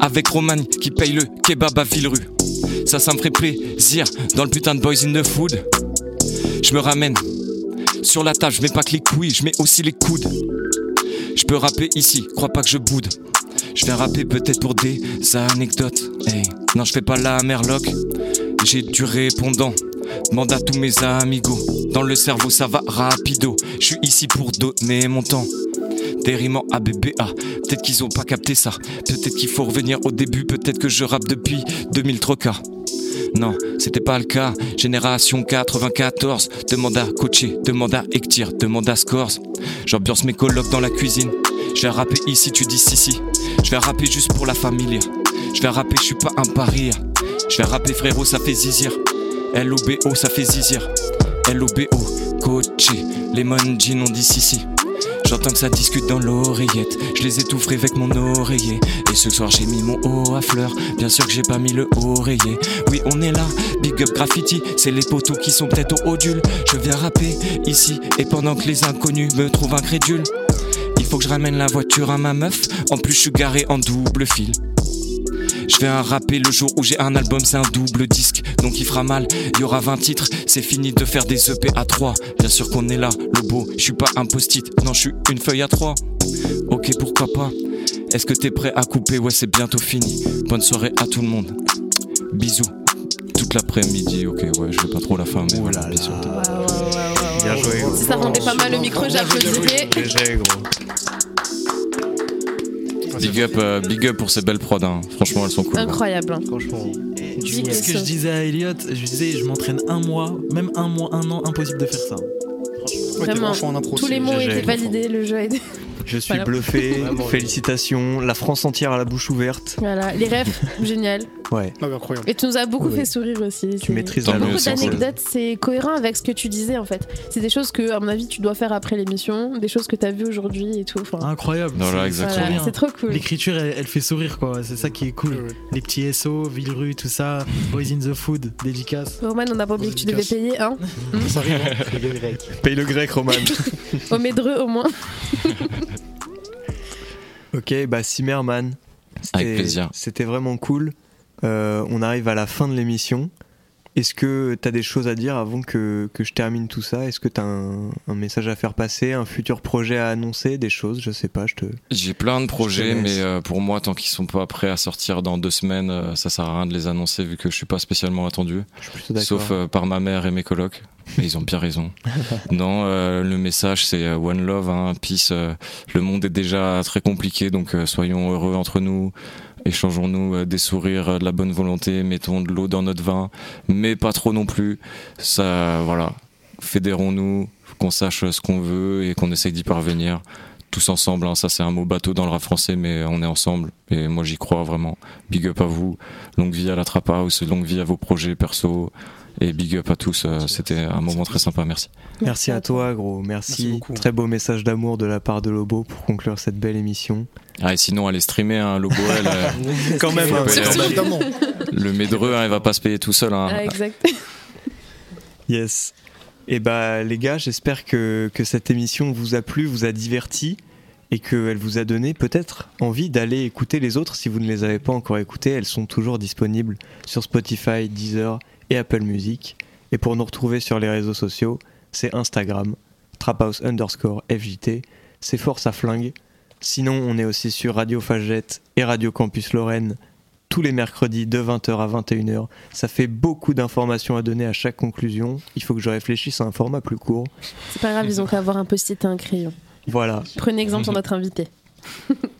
Avec Roman qui paye le kebab à Villerue. Ça, ça me ferait plaisir dans le putain de Boys in the Food. Je me ramène sur la table, je mets pas que les couilles, je mets aussi les coudes. Je peux rapper ici, crois pas que je boude. Je vais rapper peut-être pour des anecdotes. Non, je fais pas la merloc. J'ai du répondant. Demande à tous mes amigos. Dans le cerveau, ça va rapido. Je suis ici pour donner mon temps. Des rimes en ABBA. Peut-être qu'ils ont pas capté ça. Peut-être qu'il faut revenir au début. Peut-être que je rappe depuis 2000 trocas. Non, c'était pas le cas. Génération 94. Demande à coacher, demande à Ectir, demande à Scores. J'ambiance mes colocs dans la cuisine. Je vais rapper ici, tu dis si si. Je vais rapper juste pour la famille. Je vais rapper, je suis pas un paria. Je vais rapper frérot, ça fait zizir. LOBO, ça fait zizir. LOBO, coaché. Lemon Jean, on dit si si. J'entends que ça discute dans l'oreillette. Je les étoufferai avec mon oreiller. Et ce soir j'ai mis mon haut à fleurs. Bien sûr que j'ai pas mis le oreiller. Oui, on est là. Big up graffiti. C'est les poteaux qui sont peut-être au odule. Je viens rapper ici. Et pendant que les inconnus me trouvent incrédule. Il faut que je ramène la voiture à ma meuf. En plus, je suis garé en double fil. Je vais un rapper le jour où j'ai un album, c'est un double disque, donc il fera mal. Il y aura 20 titres, c'est fini de faire des EP à 3. Bien sûr qu'on est là, le beau, je suis pas un post-it, non, je suis une feuille à 3. Ok, pourquoi pas? Est-ce que t'es prêt à couper? Ouais, c'est bientôt fini. Bonne soirée à tout le monde. Bisous. Toute l'après-midi, ok, ouais, je vais pas trop la fin, mais voilà, bisous. Bien joué, gros. Si ça rendait pas mal le micro, j'applaudirais. Big up, euh, big up pour ces belles prods, hein. franchement elles sont cool. Incroyable. hein. Franchement. Dis C'est ce que je disais à Elliot, je disais je m'entraîne un mois, même un mois, un an, impossible de faire ça. Vraiment. Tous les mots étaient validés, le jeu a été. Je suis Voilà. bluffé, félicitations, la France entière à la bouche ouverte. Voilà, les rêves, génial. Ouais. incroyable. Et tu nous as beaucoup Ouais. fait sourire aussi. Tu maîtrises beaucoup d'anecdotes, c'est cohérent avec ce que tu disais en fait. C'est des choses que, à mon avis, tu dois faire après l'émission, des choses que tu as vues aujourd'hui et tout. Enfin, Incroyable. Voilà, c'est- exactement. trop bien. C'est trop cool. L'écriture, elle, elle fait sourire, quoi. C'est ça qui est cool. Les petits SO, Villerue, tout ça. Boys in the Food, dédicace. Roman, on n'a pas oublié que tu devais payer, hein Ça arrive, hein. Le grec. Paye le grec, Roman. Au Médreux au moins. ok, bah Simmerman. Avec plaisir. C'était vraiment cool. Euh, on arrive à la fin de l'émission. Est-ce que tu as des choses à dire avant que, que je termine tout ça? Est-ce que tu as un, un message à faire passer, un futur projet à annoncer, des choses? Je sais pas, je te. J'ai plein de projets, mais euh, pour moi, tant qu'ils sont pas prêts à sortir dans deux semaines, euh, ça sert à rien de les annoncer vu que je suis pas spécialement attendu. plutôt. Sauf euh, par ma mère et mes colocs. Et ils ont bien raison. non, euh, le message c'est euh, One Love, hein, Peace. euh, le monde est déjà très compliqué, donc euh, soyons heureux entre nous. Échangeons-nous euh, des sourires, euh, de la bonne volonté, mettons de l'eau dans notre vin, mais pas trop non plus. Ça, voilà. Fédérons-nous, qu'on sache ce qu'on veut et qu'on essaye d'y parvenir tous ensemble. hein. Ça, c'est un mot bateau dans le rap français, mais on est ensemble. Et moi, j'y crois vraiment. Big up à vous. Longue vie à la Trap longue vie à vos projets perso. Et big up à tous. euh, C'était un moment très sympa. Merci. Merci, à toi, gros. Merci. Très beau message d'amour de la part de Lobo pour conclure cette belle émission. Ah, et sinon, allez streamer un logo. Elle, euh, Quand même, hein, Évidemment. Le Médreux, hein, il va pas se payer tout seul. hein. Ah, exact. Yes. Et bah les gars, j'espère que, que cette émission vous a plu, vous a diverti et qu'elle vous a donné peut-être envie d'aller écouter les autres si vous ne les avez pas encore écoutées. Elles sont toujours disponibles sur Spotify, Deezer et Apple Music. Et pour nous retrouver sur les réseaux sociaux, c'est Instagram, traphouse underscore FJT, c'est Force à Flingue. Sinon, on est aussi sur Radio Fagette et Radio Campus Lorraine tous les mercredis de 20h à 21h. Ça fait beaucoup d'informations à donner à chaque conclusion. Il faut que je réfléchisse à un format plus court. C'est pas grave, ils ont qu'à avoir un post-it et un crayon. Voilà. Prenez exemple sur notre invité.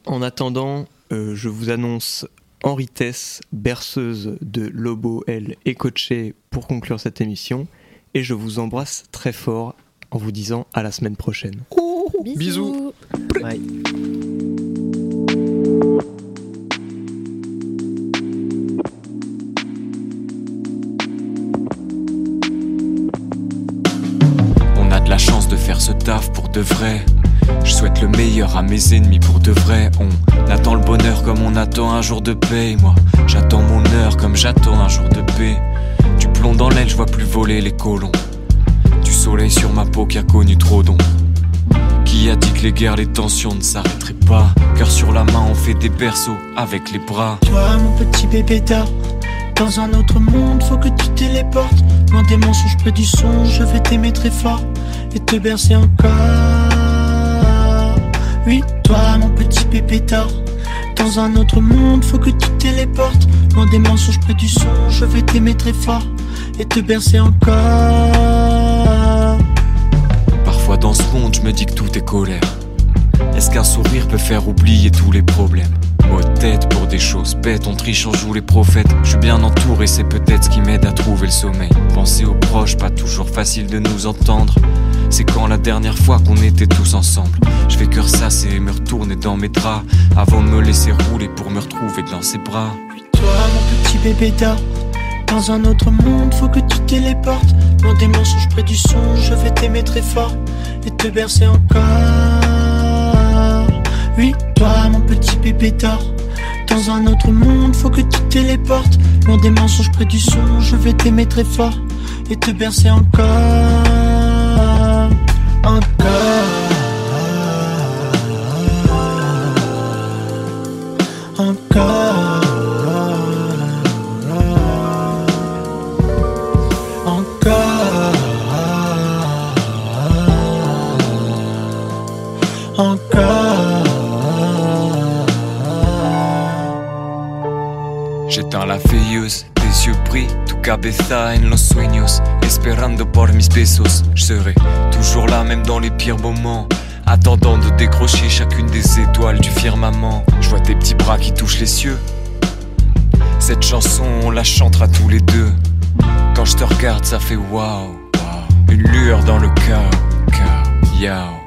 En attendant, euh, je vous annonce Henri Tess, berceuse de Lobo, elle et coachée pour conclure cette émission. Et je vous embrasse très fort en vous disant à la semaine prochaine. Bisous. Bye. On a de la chance de faire ce taf pour de vrai. Je souhaite le meilleur à mes ennemis pour de vrai. On attend le bonheur comme on attend un jour de paix. Moi, j'attends mon heure comme j'attends un jour de paix. Du plomb dans l'aile, je vois plus voler les colons. Du soleil sur ma peau qui a connu trop d'ombre. Qui a dit que les guerres, les tensions ne s'arrêteraient pas? Cœur sur la main, on fait des berceaux avec les bras. Toi, mon petit bébé d'or, dans un autre monde, faut que tu téléportes. Loin des mensonges, près du son, je vais t'aimer très fort et te bercer encore. Oui, toi, mon petit bébé d'or, dans un autre monde, faut que tu téléportes. Loin des mensonges, près du son, je vais t'aimer très fort et te bercer encore. Parfois dans ce monde, je me dis que tout est colère. Est-ce qu'un sourire peut faire oublier tous les problèmes? Mot de tête pour des choses bêtes, on triche, on joue les prophètes. Je suis bien entouré, c'est peut-être ce qui m'aide à trouver le sommeil. Penser aux proches, pas toujours facile de nous entendre. C'est quand la dernière fois qu'on était tous ensemble. Je fais que ressasser et me retourner dans mes draps avant de me laisser rouler pour me retrouver dans ses bras. Toi, mon petit bébé d'or, dans un autre monde, faut que tu téléportes. Loin des mensonges, près du son, je vais t'aimer très fort et te bercer encore. Oui, toi, mon petit bébé d'or, dans un autre monde, faut que tu téléportes. Loin des mensonges, près du son, je vais t'aimer très fort et te bercer encore. Encore. Encore. J'éteins la veilleuse, des yeux pris, tu cabeza en los sueños, esperando por mis besos. Je serai toujours là, même dans les pires moments, attendant de décrocher chacune des étoiles du firmament. Je vois tes petits bras qui touchent les cieux. Cette chanson, on la chantera tous les deux. Quand je te regarde, ça fait waouh, une lueur dans le cœur, cœur, yao.